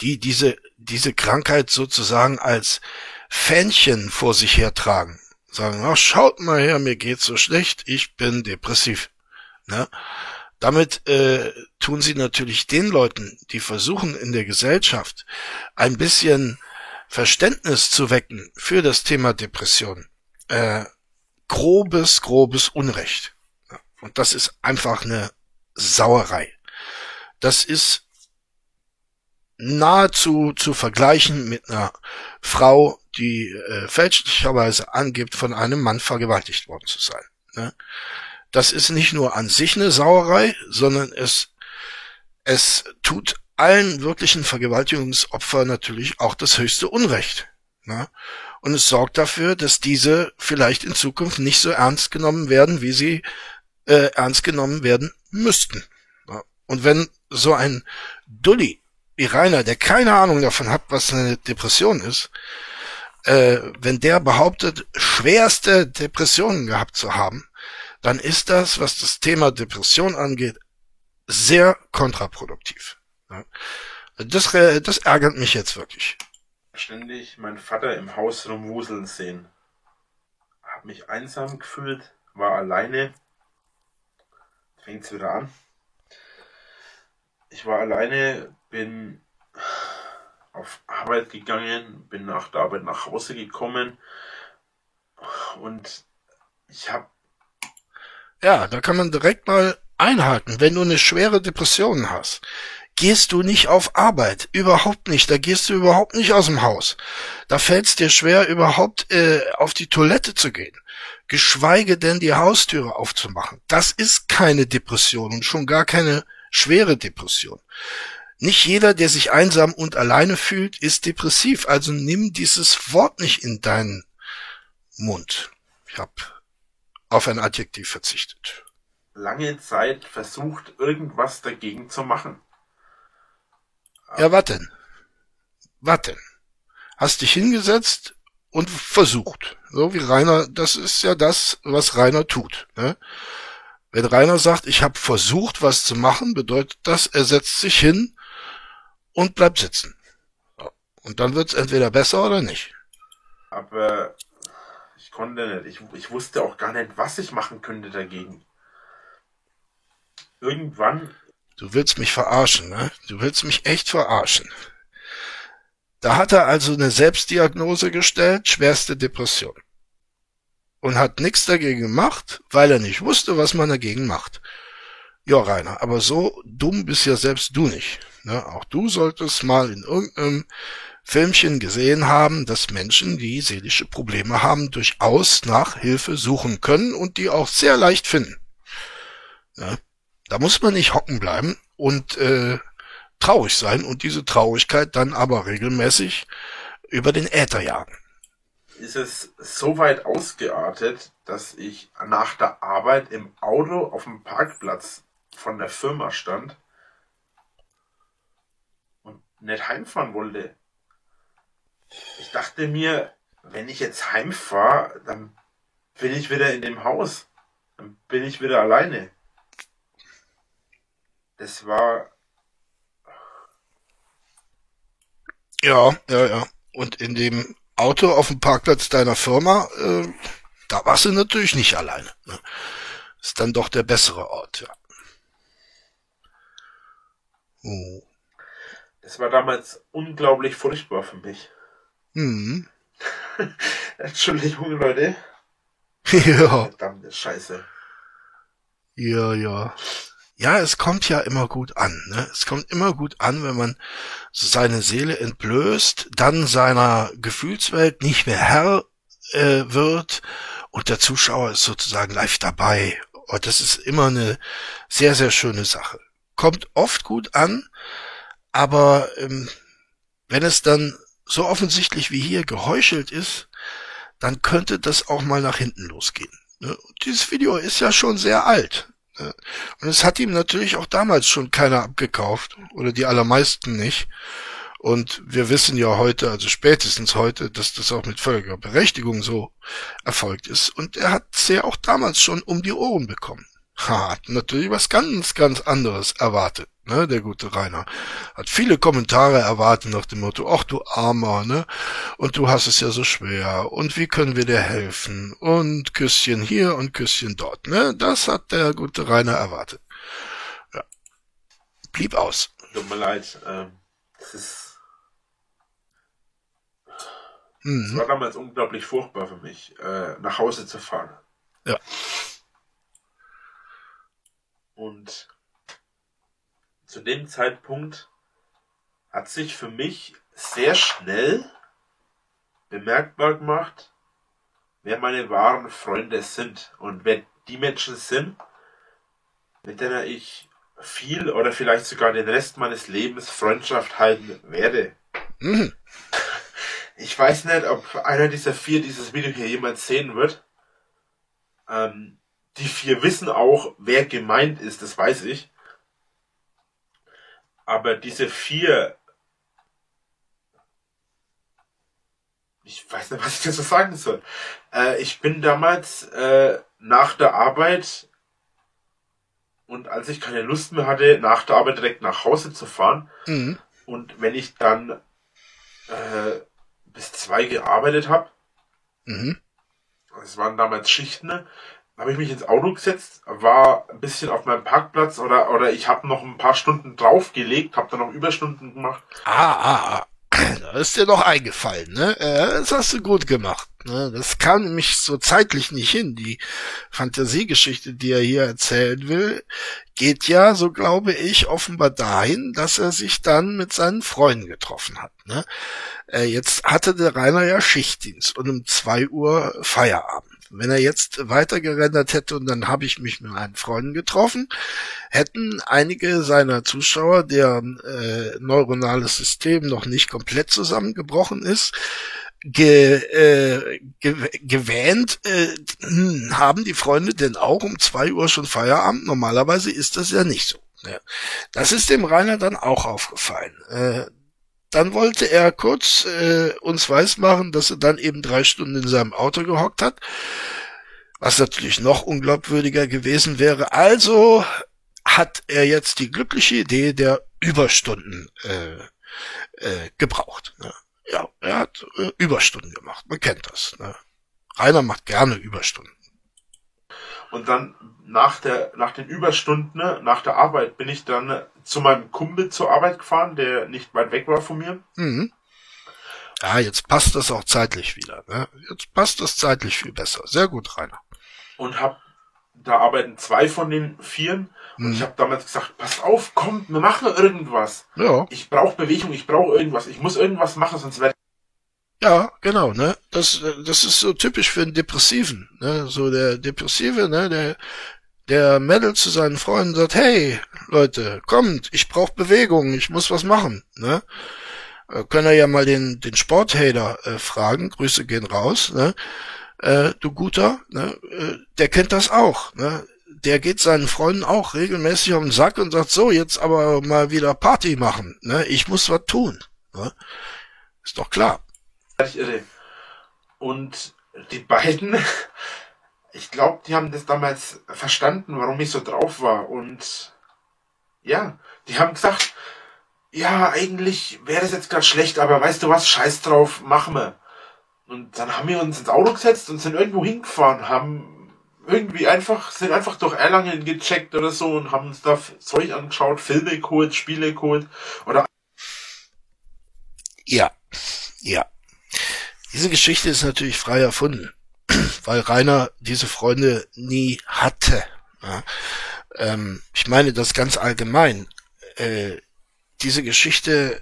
Die diese, diese Krankheit sozusagen als Fähnchen vor sich hertragen. Sagen, ach, schaut mal her, mir geht's so schlecht, ich bin depressiv. Ne? Damit äh, tun sie natürlich den Leuten, die versuchen in der Gesellschaft ein bisschen Verständnis zu wecken für das Thema Depression, äh, grobes, grobes Unrecht. Und das ist einfach eine Sauerei. Das ist nahezu zu vergleichen mit einer Frau, die äh, fälschlicherweise angibt, von einem Mann vergewaltigt worden zu sein. Ne? Das ist nicht nur an sich eine Sauerei, sondern es, es tut allen wirklichen Vergewaltigungsopfern natürlich auch das höchste Unrecht. Ne? Und es sorgt dafür, dass diese vielleicht in Zukunft nicht so ernst genommen werden, wie sie äh, ernst genommen werden müssten. Und wenn so ein Dulli wie Rainer, der keine Ahnung davon hat, was eine Depression ist, äh, wenn der behauptet, schwerste Depressionen gehabt zu haben, dann ist das, was das Thema Depression angeht, sehr kontraproduktiv. Ja. Das, äh, das ärgert mich jetzt wirklich. Ständig meinen Vater im Haus rumwuseln sehen. Hab mich einsam gefühlt, war alleine. Fängt's wieder an. Ich war alleine, bin auf Arbeit gegangen, bin nach der Arbeit nach Hause gekommen und ich habe ja, da kann man direkt mal einhaken. Wenn du eine schwere Depression hast, gehst du nicht auf Arbeit. Überhaupt nicht. Da gehst du überhaupt nicht aus dem Haus. Da fällt es dir schwer, überhaupt äh, auf die Toilette zu gehen. Geschweige denn die Haustüre aufzumachen. Das ist keine Depression und schon gar keine schwere Depression. Nicht jeder, der sich einsam und alleine fühlt, ist depressiv. Also nimm dieses Wort nicht in deinen Mund. Ich habe auf ein Adjektiv verzichtet. Lange Zeit versucht, irgendwas dagegen zu machen. Ja, was denn? Was denn? Hast dich hingesetzt und versucht. So wie Rainer, das ist ja das, was Rainer tut. Ne? Wenn Rainer sagt, ich habe versucht, was zu machen, bedeutet das, er setzt sich hin und bleibt sitzen. Und dann wird's entweder besser oder nicht. Aber ich konnte nicht. Ich, ich wusste auch gar nicht, was ich machen könnte dagegen. Irgendwann. Du willst mich verarschen, ne? Du willst mich echt verarschen. Da hat er also eine Selbstdiagnose gestellt, schwerste Depression. Und hat nichts dagegen gemacht, weil er nicht wusste, was man dagegen macht. Ja, Rainer, aber so dumm bist ja selbst du nicht. Ne? Auch du solltest mal in irgendeinem Filmchen gesehen haben, dass Menschen, die seelische Probleme haben, durchaus nach Hilfe suchen können und die auch sehr leicht finden. Ja? Da muss man nicht hocken bleiben und äh, traurig sein und diese Traurigkeit dann aber regelmäßig über den Äther jagen. Ist es so weit ausgeartet, dass ich nach der Arbeit im Auto auf dem Parkplatz von der Firma stand und nicht heimfahren wollte. Ich dachte mir, wenn ich jetzt heimfahre, dann bin ich wieder in dem Haus. Dann bin ich wieder alleine. Das war. Ja, ja, ja. Und in dem Auto auf dem Parkplatz deiner Firma, äh, da warst du natürlich nicht alleine. Ne? Ist dann doch der bessere Ort, ja. Oh. Das war damals unglaublich furchtbar für mich. Mhm. Entschuldigung, Leute. ja. Verdammte Scheiße. Ja, ja. Ja, es kommt ja immer gut an. Ne? Es kommt immer gut an, wenn man seine Seele entblößt, dann seiner Gefühlswelt nicht mehr Herr äh, wird und der Zuschauer ist sozusagen live dabei oh, das ist immer eine sehr, sehr schöne Sache. Kommt oft gut an, aber ähm, wenn es dann so offensichtlich wie hier geheuchelt ist, dann könnte das auch mal nach hinten losgehen. Ne? Dieses Video ist ja schon sehr alt. Und es hat ihm natürlich auch damals schon keiner abgekauft oder die allermeisten nicht. Und wir wissen ja heute, also spätestens heute, dass das auch mit völliger Berechtigung so erfolgt ist. Und er hat es ja auch damals schon um die Ohren bekommen. Hat natürlich was ganz, ganz anderes erwartet ne, der gute Rainer, hat viele Kommentare erwartet nach dem Motto, ach du Armer, ne, und du hast es ja so schwer, und wie können wir dir helfen, und Küsschen hier und Küsschen dort, ne, das hat der gute Rainer erwartet. Ja. Blieb aus. Tut mir leid, ähm, das ist mhm. Es war damals unglaublich furchtbar für mich, äh, nach Hause zu fahren. Ja. Und zu dem Zeitpunkt hat sich für mich sehr schnell bemerkbar gemacht, wer meine wahren Freunde sind und wer die Menschen sind, mit denen ich viel oder vielleicht sogar den Rest meines Lebens Freundschaft halten werde. Mhm. Ich weiß nicht, ob einer dieser vier dieses Video hier jemals sehen wird. Ähm, die vier wissen auch, wer gemeint ist, das weiß ich. Aber diese vier, ich weiß nicht, was ich dazu sagen soll. Äh, ich bin damals äh, nach der Arbeit und als ich keine Lust mehr hatte, nach der Arbeit direkt nach Hause zu fahren. Mhm. Und wenn ich dann äh, bis zwei gearbeitet habe, mhm. es waren damals Schichten, habe ich mich ins Auto gesetzt, war ein bisschen auf meinem Parkplatz oder oder ich habe noch ein paar Stunden draufgelegt, habe dann noch Überstunden gemacht. Ah, ah, ah. Da ist dir noch eingefallen, ne? Das hast du gut gemacht. Ne? Das kam mich so zeitlich nicht hin. Die Fantasiegeschichte, die er hier erzählen will, geht ja, so glaube ich, offenbar dahin, dass er sich dann mit seinen Freunden getroffen hat. Ne? Äh, jetzt hatte der Rainer ja Schichtdienst und um zwei Uhr Feierabend. Wenn er jetzt weitergerendert hätte und dann habe ich mich mit meinen Freunden getroffen, hätten einige seiner Zuschauer, deren äh, neuronales System noch nicht komplett zusammengebrochen ist, ge, äh, ge, gewähnt, äh, hm, haben die Freunde denn auch um zwei Uhr schon Feierabend? Normalerweise ist das ja nicht so. Ja. Das ist dem Rainer dann auch aufgefallen. Äh, dann wollte er kurz äh, uns weismachen, dass er dann eben drei Stunden in seinem Auto gehockt hat, was natürlich noch unglaubwürdiger gewesen wäre. Also hat er jetzt die glückliche Idee der Überstunden äh, äh, gebraucht. Ne? Ja, er hat äh, Überstunden gemacht. Man kennt das. Ne? Rainer macht gerne Überstunden. Und dann nach der, nach den Überstunden, ne, nach der Arbeit bin ich dann zu meinem Kumpel zur Arbeit gefahren, der nicht weit weg war von mir. Mhm. Ja, jetzt passt das auch zeitlich wieder. Ne? Jetzt passt das zeitlich viel besser. Sehr gut, Rainer. Und hab, da arbeiten zwei von den Vieren. Und mhm. ich habe damals gesagt, pass auf, komm, wir machen irgendwas. Ja. Ich brauche Bewegung, ich brauche irgendwas. Ich muss irgendwas machen, sonst werde ja, genau, ne? Das, das ist so typisch für einen Depressiven, ne? So der Depressive, ne? Der, der meldet zu seinen Freunden sagt, hey, Leute, kommt, ich brauche Bewegung, ich muss was machen, ne? Äh, können ja mal den, den Sporthater äh, fragen, Grüße gehen raus, ne? Äh, du Guter, ne? Äh, der kennt das auch, ne? Der geht seinen Freunden auch regelmäßig auf den Sack und sagt, so, jetzt aber mal wieder Party machen, ne? Ich muss was tun, ne? Ist doch klar irre. Und die beiden, ich glaube, die haben das damals verstanden, warum ich so drauf war. Und ja, die haben gesagt, ja, eigentlich wäre das jetzt gerade schlecht, aber weißt du was, scheiß drauf, machen wir. Und dann haben wir uns ins Auto gesetzt und sind irgendwo hingefahren, haben irgendwie einfach, sind einfach durch Erlangen gecheckt oder so und haben uns da Zeug angeschaut, Filme geholt, Spiele geholt oder. Ja, ja. Diese Geschichte ist natürlich frei erfunden, weil Rainer diese Freunde nie hatte. Ja. Ähm, ich meine das ganz allgemein. Äh, diese Geschichte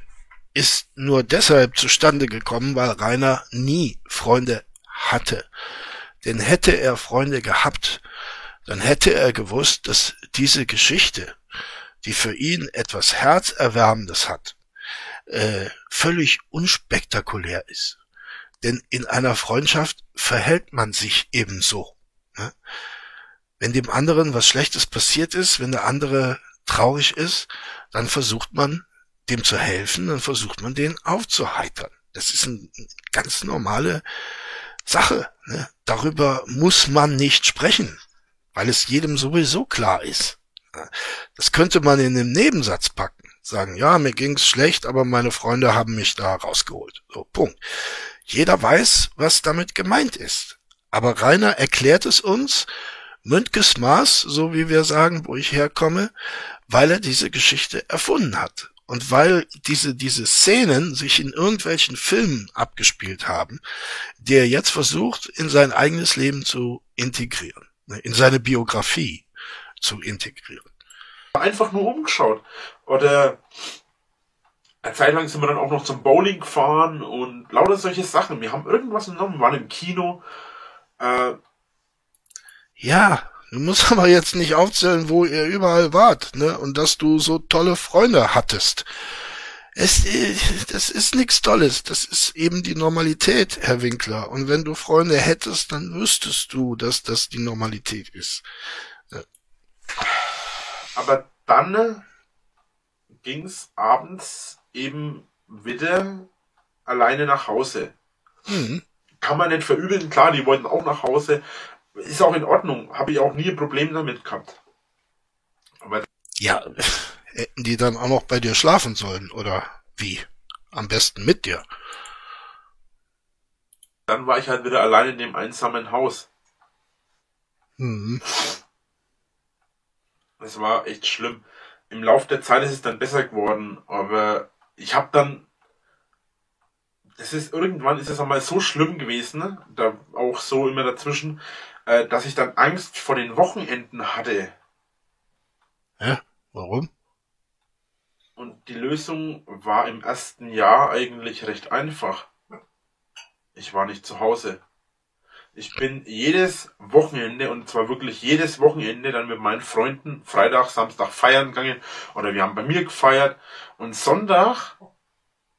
ist nur deshalb zustande gekommen, weil Rainer nie Freunde hatte. Denn hätte er Freunde gehabt, dann hätte er gewusst, dass diese Geschichte, die für ihn etwas Herzerwärmendes hat, äh, völlig unspektakulär ist. Denn in einer Freundschaft verhält man sich ebenso. Ne? Wenn dem anderen was Schlechtes passiert ist, wenn der andere traurig ist, dann versucht man dem zu helfen, dann versucht man den aufzuheitern. Das ist eine ganz normale Sache. Ne? Darüber muss man nicht sprechen, weil es jedem sowieso klar ist. Das könnte man in einem Nebensatz packen. Sagen, ja, mir ging's schlecht, aber meine Freunde haben mich da rausgeholt. So, Punkt. Jeder weiß, was damit gemeint ist. Aber Rainer erklärt es uns, Mündges Maß, so wie wir sagen, wo ich herkomme, weil er diese Geschichte erfunden hat. Und weil diese, diese Szenen sich in irgendwelchen Filmen abgespielt haben, die er jetzt versucht, in sein eigenes Leben zu integrieren, ne, in seine Biografie zu integrieren. Einfach nur umgeschaut. Oder eine Zeit lang sind wir dann auch noch zum Bowling gefahren und lauter solche Sachen. Wir haben irgendwas genommen, waren im Kino. Äh, ja, Du musst aber jetzt nicht aufzählen, wo ihr überall wart, ne? Und dass du so tolle Freunde hattest. Es, äh, das ist nichts Tolles. Das ist eben die Normalität, Herr Winkler. Und wenn du Freunde hättest, dann wüsstest du, dass das die Normalität ist. Aber dann ging's abends eben wieder alleine nach Hause. Mhm. Kann man nicht verübeln, klar, die wollten auch nach Hause, ist auch in Ordnung. Habe ich auch nie ein Problem damit gehabt. Aber ja, hätten die dann auch noch bei dir schlafen sollen, oder wie? Am besten mit dir. Dann war ich halt wieder allein in dem einsamen Haus. Mhm. Das war echt schlimm. Im Laufe der Zeit ist es dann besser geworden, aber ich habe dann das ist irgendwann ist es einmal so schlimm gewesen, da auch so immer dazwischen, äh, dass ich dann Angst vor den Wochenenden hatte. Hä? Warum? Und die Lösung war im ersten Jahr eigentlich recht einfach. Ich war nicht zu Hause. Ich bin jedes Wochenende, und zwar wirklich jedes Wochenende, dann mit meinen Freunden Freitag, Samstag feiern gegangen. Oder wir haben bei mir gefeiert. Und Sonntag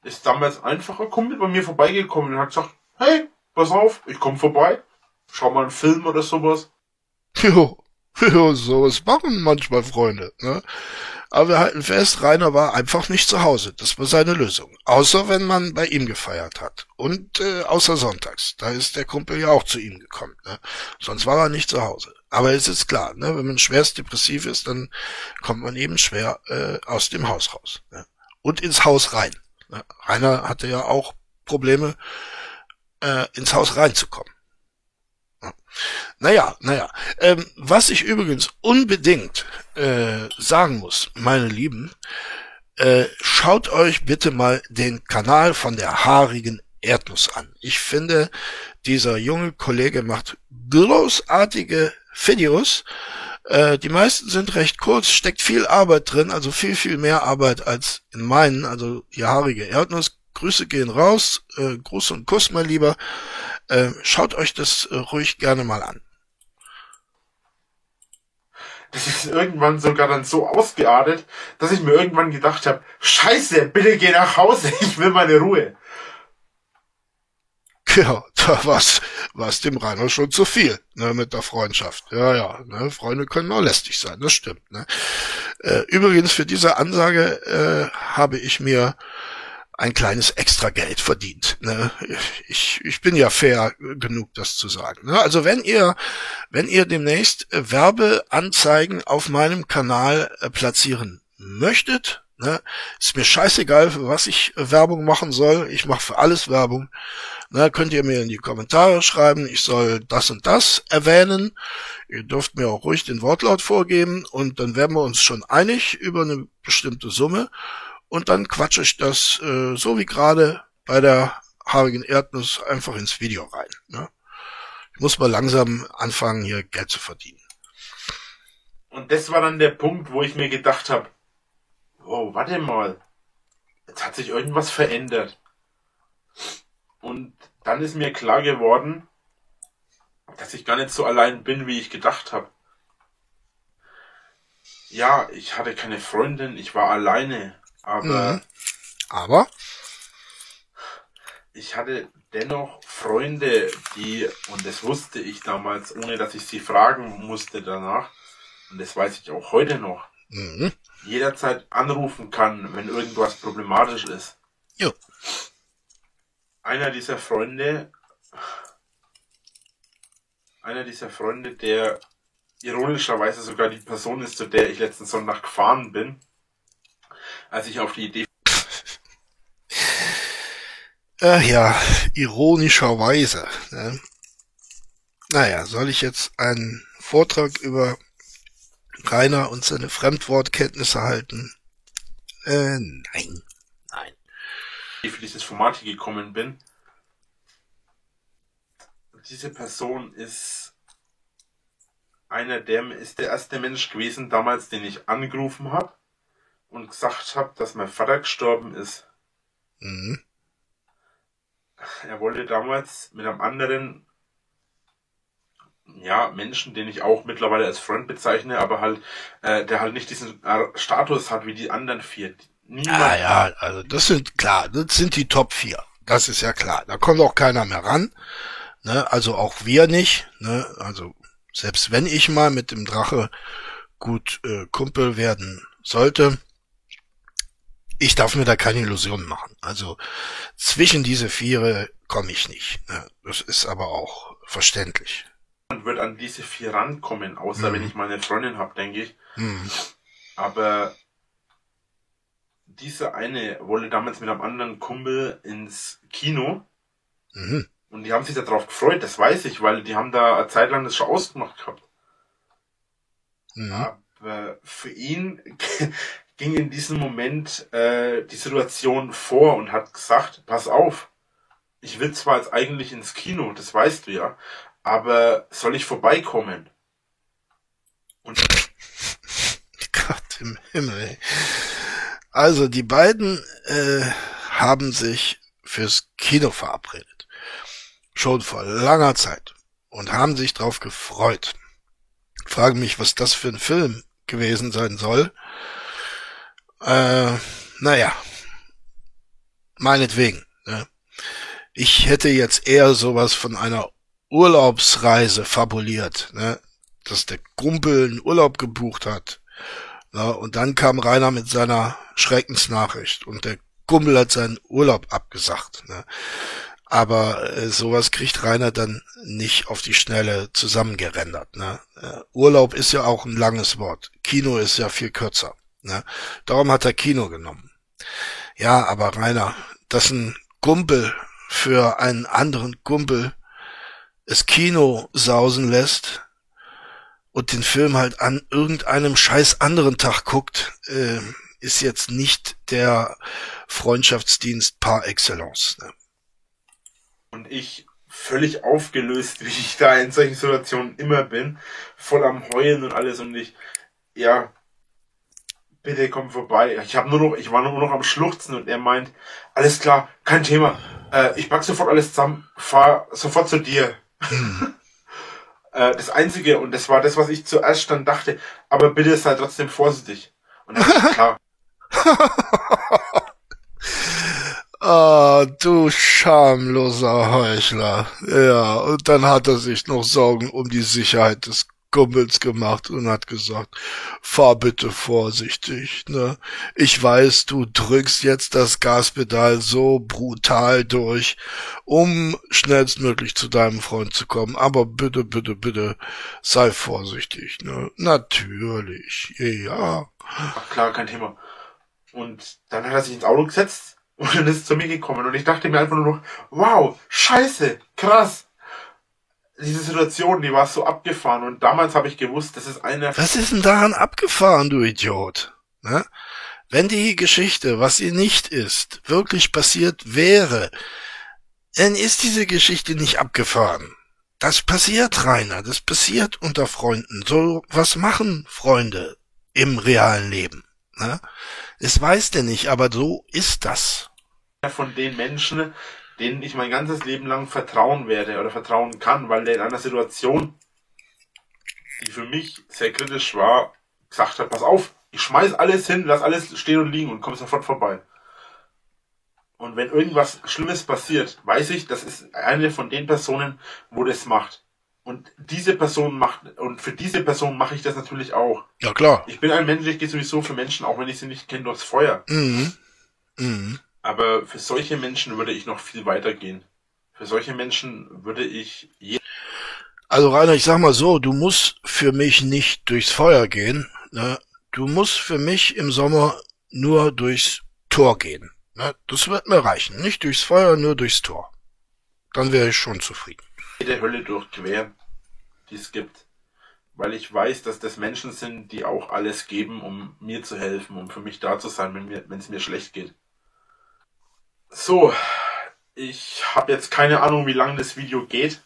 ist damals einfach ein Kumpel bei mir vorbeigekommen und hat gesagt, hey, pass auf, ich komme vorbei. Schau mal einen Film oder sowas. Jo, jo, sowas machen manchmal Freunde, ne? Aber wir halten fest, Rainer war einfach nicht zu Hause. Das war seine Lösung. Außer wenn man bei ihm gefeiert hat. Und äh, außer sonntags. Da ist der Kumpel ja auch zu ihm gekommen. Ne? Sonst war er nicht zu Hause. Aber es ist klar, ne? wenn man schwerst depressiv ist, dann kommt man eben schwer äh, aus dem Haus raus. Ne? Und ins Haus rein. Ne? Rainer hatte ja auch Probleme, äh, ins Haus reinzukommen. Naja, naja. Ähm, was ich übrigens unbedingt äh, sagen muss, meine Lieben, äh, schaut euch bitte mal den Kanal von der haarigen Erdnuss an. Ich finde, dieser junge Kollege macht großartige Videos. Äh, die meisten sind recht kurz, steckt viel Arbeit drin, also viel, viel mehr Arbeit als in meinen. Also die haarige Erdnuss. Grüße gehen raus. Äh, Gruß und Kuss, mein Lieber. Äh, schaut euch das äh, ruhig gerne mal an. Das ist irgendwann sogar dann so ausgeartet, dass ich mir irgendwann gedacht habe, scheiße, bitte geh nach Hause, ich will meine Ruhe. Ja, da war's, war's dem Rainer schon zu viel, ne, mit der Freundschaft. Ja, ja, ne, Freunde können auch lästig sein, das stimmt, ne. Äh, übrigens, für diese Ansage, äh, habe ich mir ein kleines Extrageld verdient. Ne? Ich, ich bin ja fair genug, das zu sagen. Ne? Also wenn ihr, wenn ihr demnächst Werbeanzeigen auf meinem Kanal äh, platzieren möchtet, ne? ist mir scheißegal, für was ich Werbung machen soll. Ich mache für alles Werbung. Ne? Könnt ihr mir in die Kommentare schreiben, ich soll das und das erwähnen. Ihr dürft mir auch ruhig den Wortlaut vorgeben und dann werden wir uns schon einig über eine bestimmte Summe und dann quatsche ich das äh, so wie gerade bei der haarigen Erdnuss einfach ins Video rein. Ne? Ich muss mal langsam anfangen, hier Geld zu verdienen. Und das war dann der Punkt, wo ich mir gedacht habe, oh, warte mal, jetzt hat sich irgendwas verändert. Und dann ist mir klar geworden, dass ich gar nicht so allein bin, wie ich gedacht habe. ja, ich hatte keine Freundin, ich war alleine, aber. Mhm. Aber? Ich hatte dennoch Freunde, die, und das wusste ich damals, ohne dass ich sie fragen musste danach, und das weiß ich auch heute noch, mhm. jederzeit anrufen kann, wenn irgendwas problematisch ist. Jo. Einer dieser Freunde, einer dieser Freunde, der ironischerweise sogar die Person ist, zu der ich letzten Sonntag gefahren bin, als ich auf die Idee äh, ja, ironischerweise. Ne? Naja, soll ich jetzt einen Vortrag über Rainer und seine Fremdwortkenntnisse halten? Äh, nein. Nein. Ich für dieses Format hier gekommen bin. Diese Person ist einer der ist der erste Mensch gewesen damals, den ich angerufen habe und gesagt habe, dass mein Vater gestorben ist. Mhm. Er wollte damals mit einem anderen ja, Menschen, den ich auch mittlerweile als Freund bezeichne, aber halt, äh, der halt nicht diesen äh, Status hat wie die anderen vier. Niemand ah ja, also das sind klar, das sind die Top vier. Das ist ja klar. Da kommt auch keiner mehr ran. Ne? Also auch wir nicht. Ne? Also selbst wenn ich mal mit dem Drache gut äh, Kumpel werden sollte, ich darf mir da keine Illusionen machen. Also zwischen diese Viere komme ich nicht. Ne? Das ist aber auch verständlich. Man wird an diese vier rankommen, außer mhm. wenn ich meine Freundin habe, denke ich. Mhm. Aber dieser eine wollte damals mit einem anderen Kumpel ins Kino. Mhm. Und die haben sich darauf gefreut, das weiß ich, weil die haben da eine Zeit lang das schon ausgemacht gehabt. Mhm. Aber für ihn ging in diesem Moment äh, die Situation vor und hat gesagt, pass auf, ich will zwar jetzt eigentlich ins Kino, das weißt du ja, aber soll ich vorbeikommen? Und Gott im Himmel. Also die beiden äh, haben sich fürs Kino verabredet schon vor langer Zeit und haben sich drauf gefreut. Fragen mich, was das für ein Film gewesen sein soll. Äh, naja, meinetwegen. Ne? Ich hätte jetzt eher sowas von einer Urlaubsreise fabuliert, ne? dass der Kumpel einen Urlaub gebucht hat. Ne? Und dann kam Rainer mit seiner Schreckensnachricht und der Kumpel hat seinen Urlaub abgesagt. Ne? Aber äh, sowas kriegt Rainer dann nicht auf die Schnelle zusammengerendert. Ne? Äh, Urlaub ist ja auch ein langes Wort. Kino ist ja viel kürzer. Ne? Darum hat er Kino genommen. Ja, aber Rainer, dass ein Kumpel für einen anderen Kumpel es Kino sausen lässt und den Film halt an irgendeinem scheiß anderen Tag guckt, äh, ist jetzt nicht der Freundschaftsdienst par excellence. Ne? und ich völlig aufgelöst, wie ich da in solchen Situationen immer bin, voll am Heulen und alles und ich, ja, bitte komm vorbei. Ich habe nur noch, ich war nur noch am Schluchzen und er meint, alles klar, kein Thema, äh, ich pack sofort alles zusammen, fahr sofort zu dir. äh, das Einzige, und das war das, was ich zuerst dann dachte, aber bitte sei trotzdem vorsichtig. Und das ist klar. Ah, du schamloser Heuchler. Ja, und dann hat er sich noch Sorgen um die Sicherheit des Kumpels gemacht und hat gesagt, fahr bitte vorsichtig, ne? Ich weiß, du drückst jetzt das Gaspedal so brutal durch, um schnellstmöglich zu deinem Freund zu kommen, aber bitte, bitte, bitte, sei vorsichtig, ne? Natürlich, ja. Ach, klar, kein Thema. Und dann hat er sich ins Auto gesetzt, und dann ist zu mir gekommen und ich dachte mir einfach nur noch, wow, scheiße, krass. Diese Situation, die war so abgefahren und damals habe ich gewusst, das ist eine... Was ist denn daran abgefahren, du Idiot? Ne? Wenn die Geschichte, was sie nicht ist, wirklich passiert wäre, dann ist diese Geschichte nicht abgefahren. Das passiert, Rainer, das passiert unter Freunden. So was machen Freunde im realen Leben. Ne? Es weiß der nicht, aber so ist das. Von den Menschen, denen ich mein ganzes Leben lang vertrauen werde oder vertrauen kann, weil der in einer Situation, die für mich sehr kritisch war, gesagt hat, pass auf, ich schmeiß alles hin, lass alles stehen und liegen und komm sofort vorbei. Und wenn irgendwas Schlimmes passiert, weiß ich, das ist eine von den Personen, wo das macht. Und diese Person macht, und für diese Person mache ich das natürlich auch. Ja, klar. Ich bin ein Mensch, ich gehe sowieso für Menschen, auch wenn ich sie nicht kenne, durchs Feuer. Mhm. Mhm. Aber für solche Menschen würde ich noch viel weiter gehen. Für solche Menschen würde ich je Also Rainer, ich sag mal so, du musst für mich nicht durchs Feuer gehen. Ne? Du musst für mich im Sommer nur durchs Tor gehen. Ne? Das wird mir reichen. Nicht durchs Feuer, nur durchs Tor. Dann wäre ich schon zufrieden. jede Hölle durchqueren, die es gibt. Weil ich weiß, dass das Menschen sind, die auch alles geben, um mir zu helfen, um für mich da zu sein, wenn es mir schlecht geht. So, ich habe jetzt keine Ahnung, wie lang das Video geht.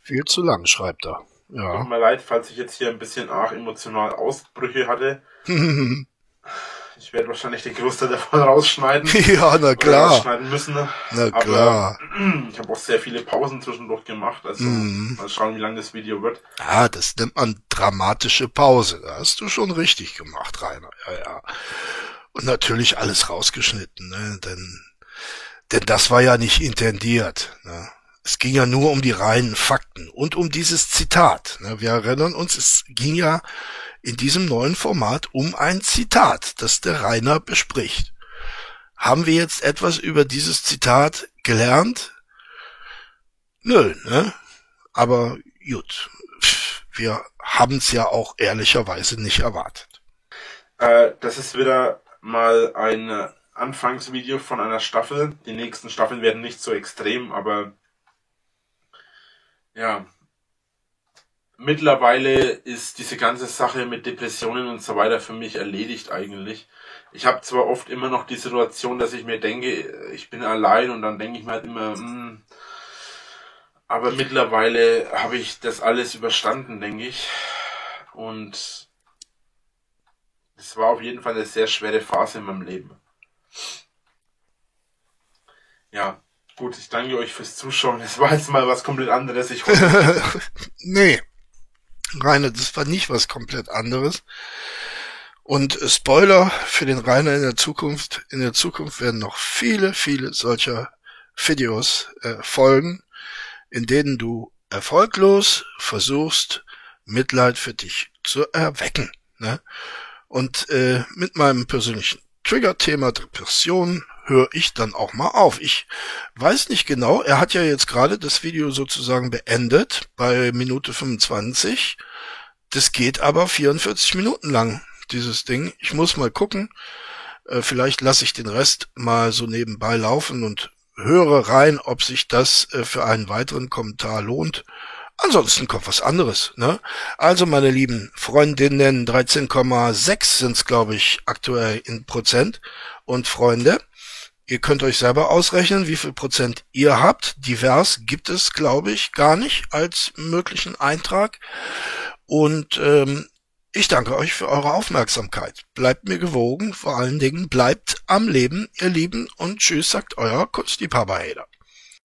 Viel zu lang, schreibt er. Tut Ja. mir leid, falls ich jetzt hier ein bisschen arg emotional Ausbrüche hatte. Ich werde wahrscheinlich den Großteil davon rausschneiden. ja, na klar. rausschneiden müssen. Na Aber klar. ich habe auch sehr viele Pausen zwischendurch gemacht. Also Mhm. mal schauen, wie lang das Video wird. Ah, das nennt man dramatische Pause. Da hast du schon richtig gemacht, Rainer. Ja, ja. Und natürlich alles rausgeschnitten, ne? Denn, denn das war ja nicht intendiert. Ne? Es ging ja nur um die reinen Fakten und um dieses Zitat. Ne? Wir erinnern uns, es ging ja in diesem neuen Format um ein Zitat, das der Rainer bespricht. Haben wir jetzt etwas über dieses Zitat gelernt? Nö, ne? Aber gut, wir haben es ja auch ehrlicherweise nicht erwartet. Äh, das ist wieder mal ein äh, Anfangsvideo von einer Staffel. Die nächsten Staffeln werden nicht so extrem, aber ja. Mittlerweile ist diese ganze Sache mit Depressionen und so weiter für mich erledigt eigentlich. Ich habe zwar oft immer noch die Situation, dass ich mir denke, ich bin allein und dann denke ich mir halt immer, hm, aber mittlerweile habe ich das alles überstanden, denke ich. Und es war auf jeden Fall eine sehr schwere Phase in meinem Leben. Ja, gut, ich danke euch fürs Zuschauen. Es war jetzt mal was komplett anderes. Ich hoffe, nee, Rainer, das war nicht was komplett anderes. Und Spoiler für den Rainer in der Zukunft. In der Zukunft werden noch viele, viele solcher Videos äh, folgen, in denen du erfolglos versuchst, Mitleid für dich zu erwecken. Ne? Und äh, mit meinem persönlichen Trigger-Thema Depression höre ich dann auch mal auf. Ich weiß nicht genau, er hat ja jetzt gerade das Video sozusagen beendet bei Minute 25. Das geht aber 44 Minuten lang, dieses Ding. Ich muss mal gucken. Äh, vielleicht lasse ich den Rest mal so nebenbei laufen und höre rein, ob sich das äh, für einen weiteren Kommentar lohnt. Ansonsten kommt was anderes. Ne? Also meine lieben Freundinnen, 13,6 sind's glaube ich aktuell in Prozent und Freunde. Ihr könnt euch selber ausrechnen, wie viel Prozent ihr habt. Divers gibt es, glaube ich, gar nicht als möglichen Eintrag. Und ähm, ich danke euch für eure Aufmerksamkeit. Bleibt mir gewogen, vor allen Dingen bleibt am Leben, ihr Lieben, und tschüss, sagt euer Kunstliebhaber-Hater.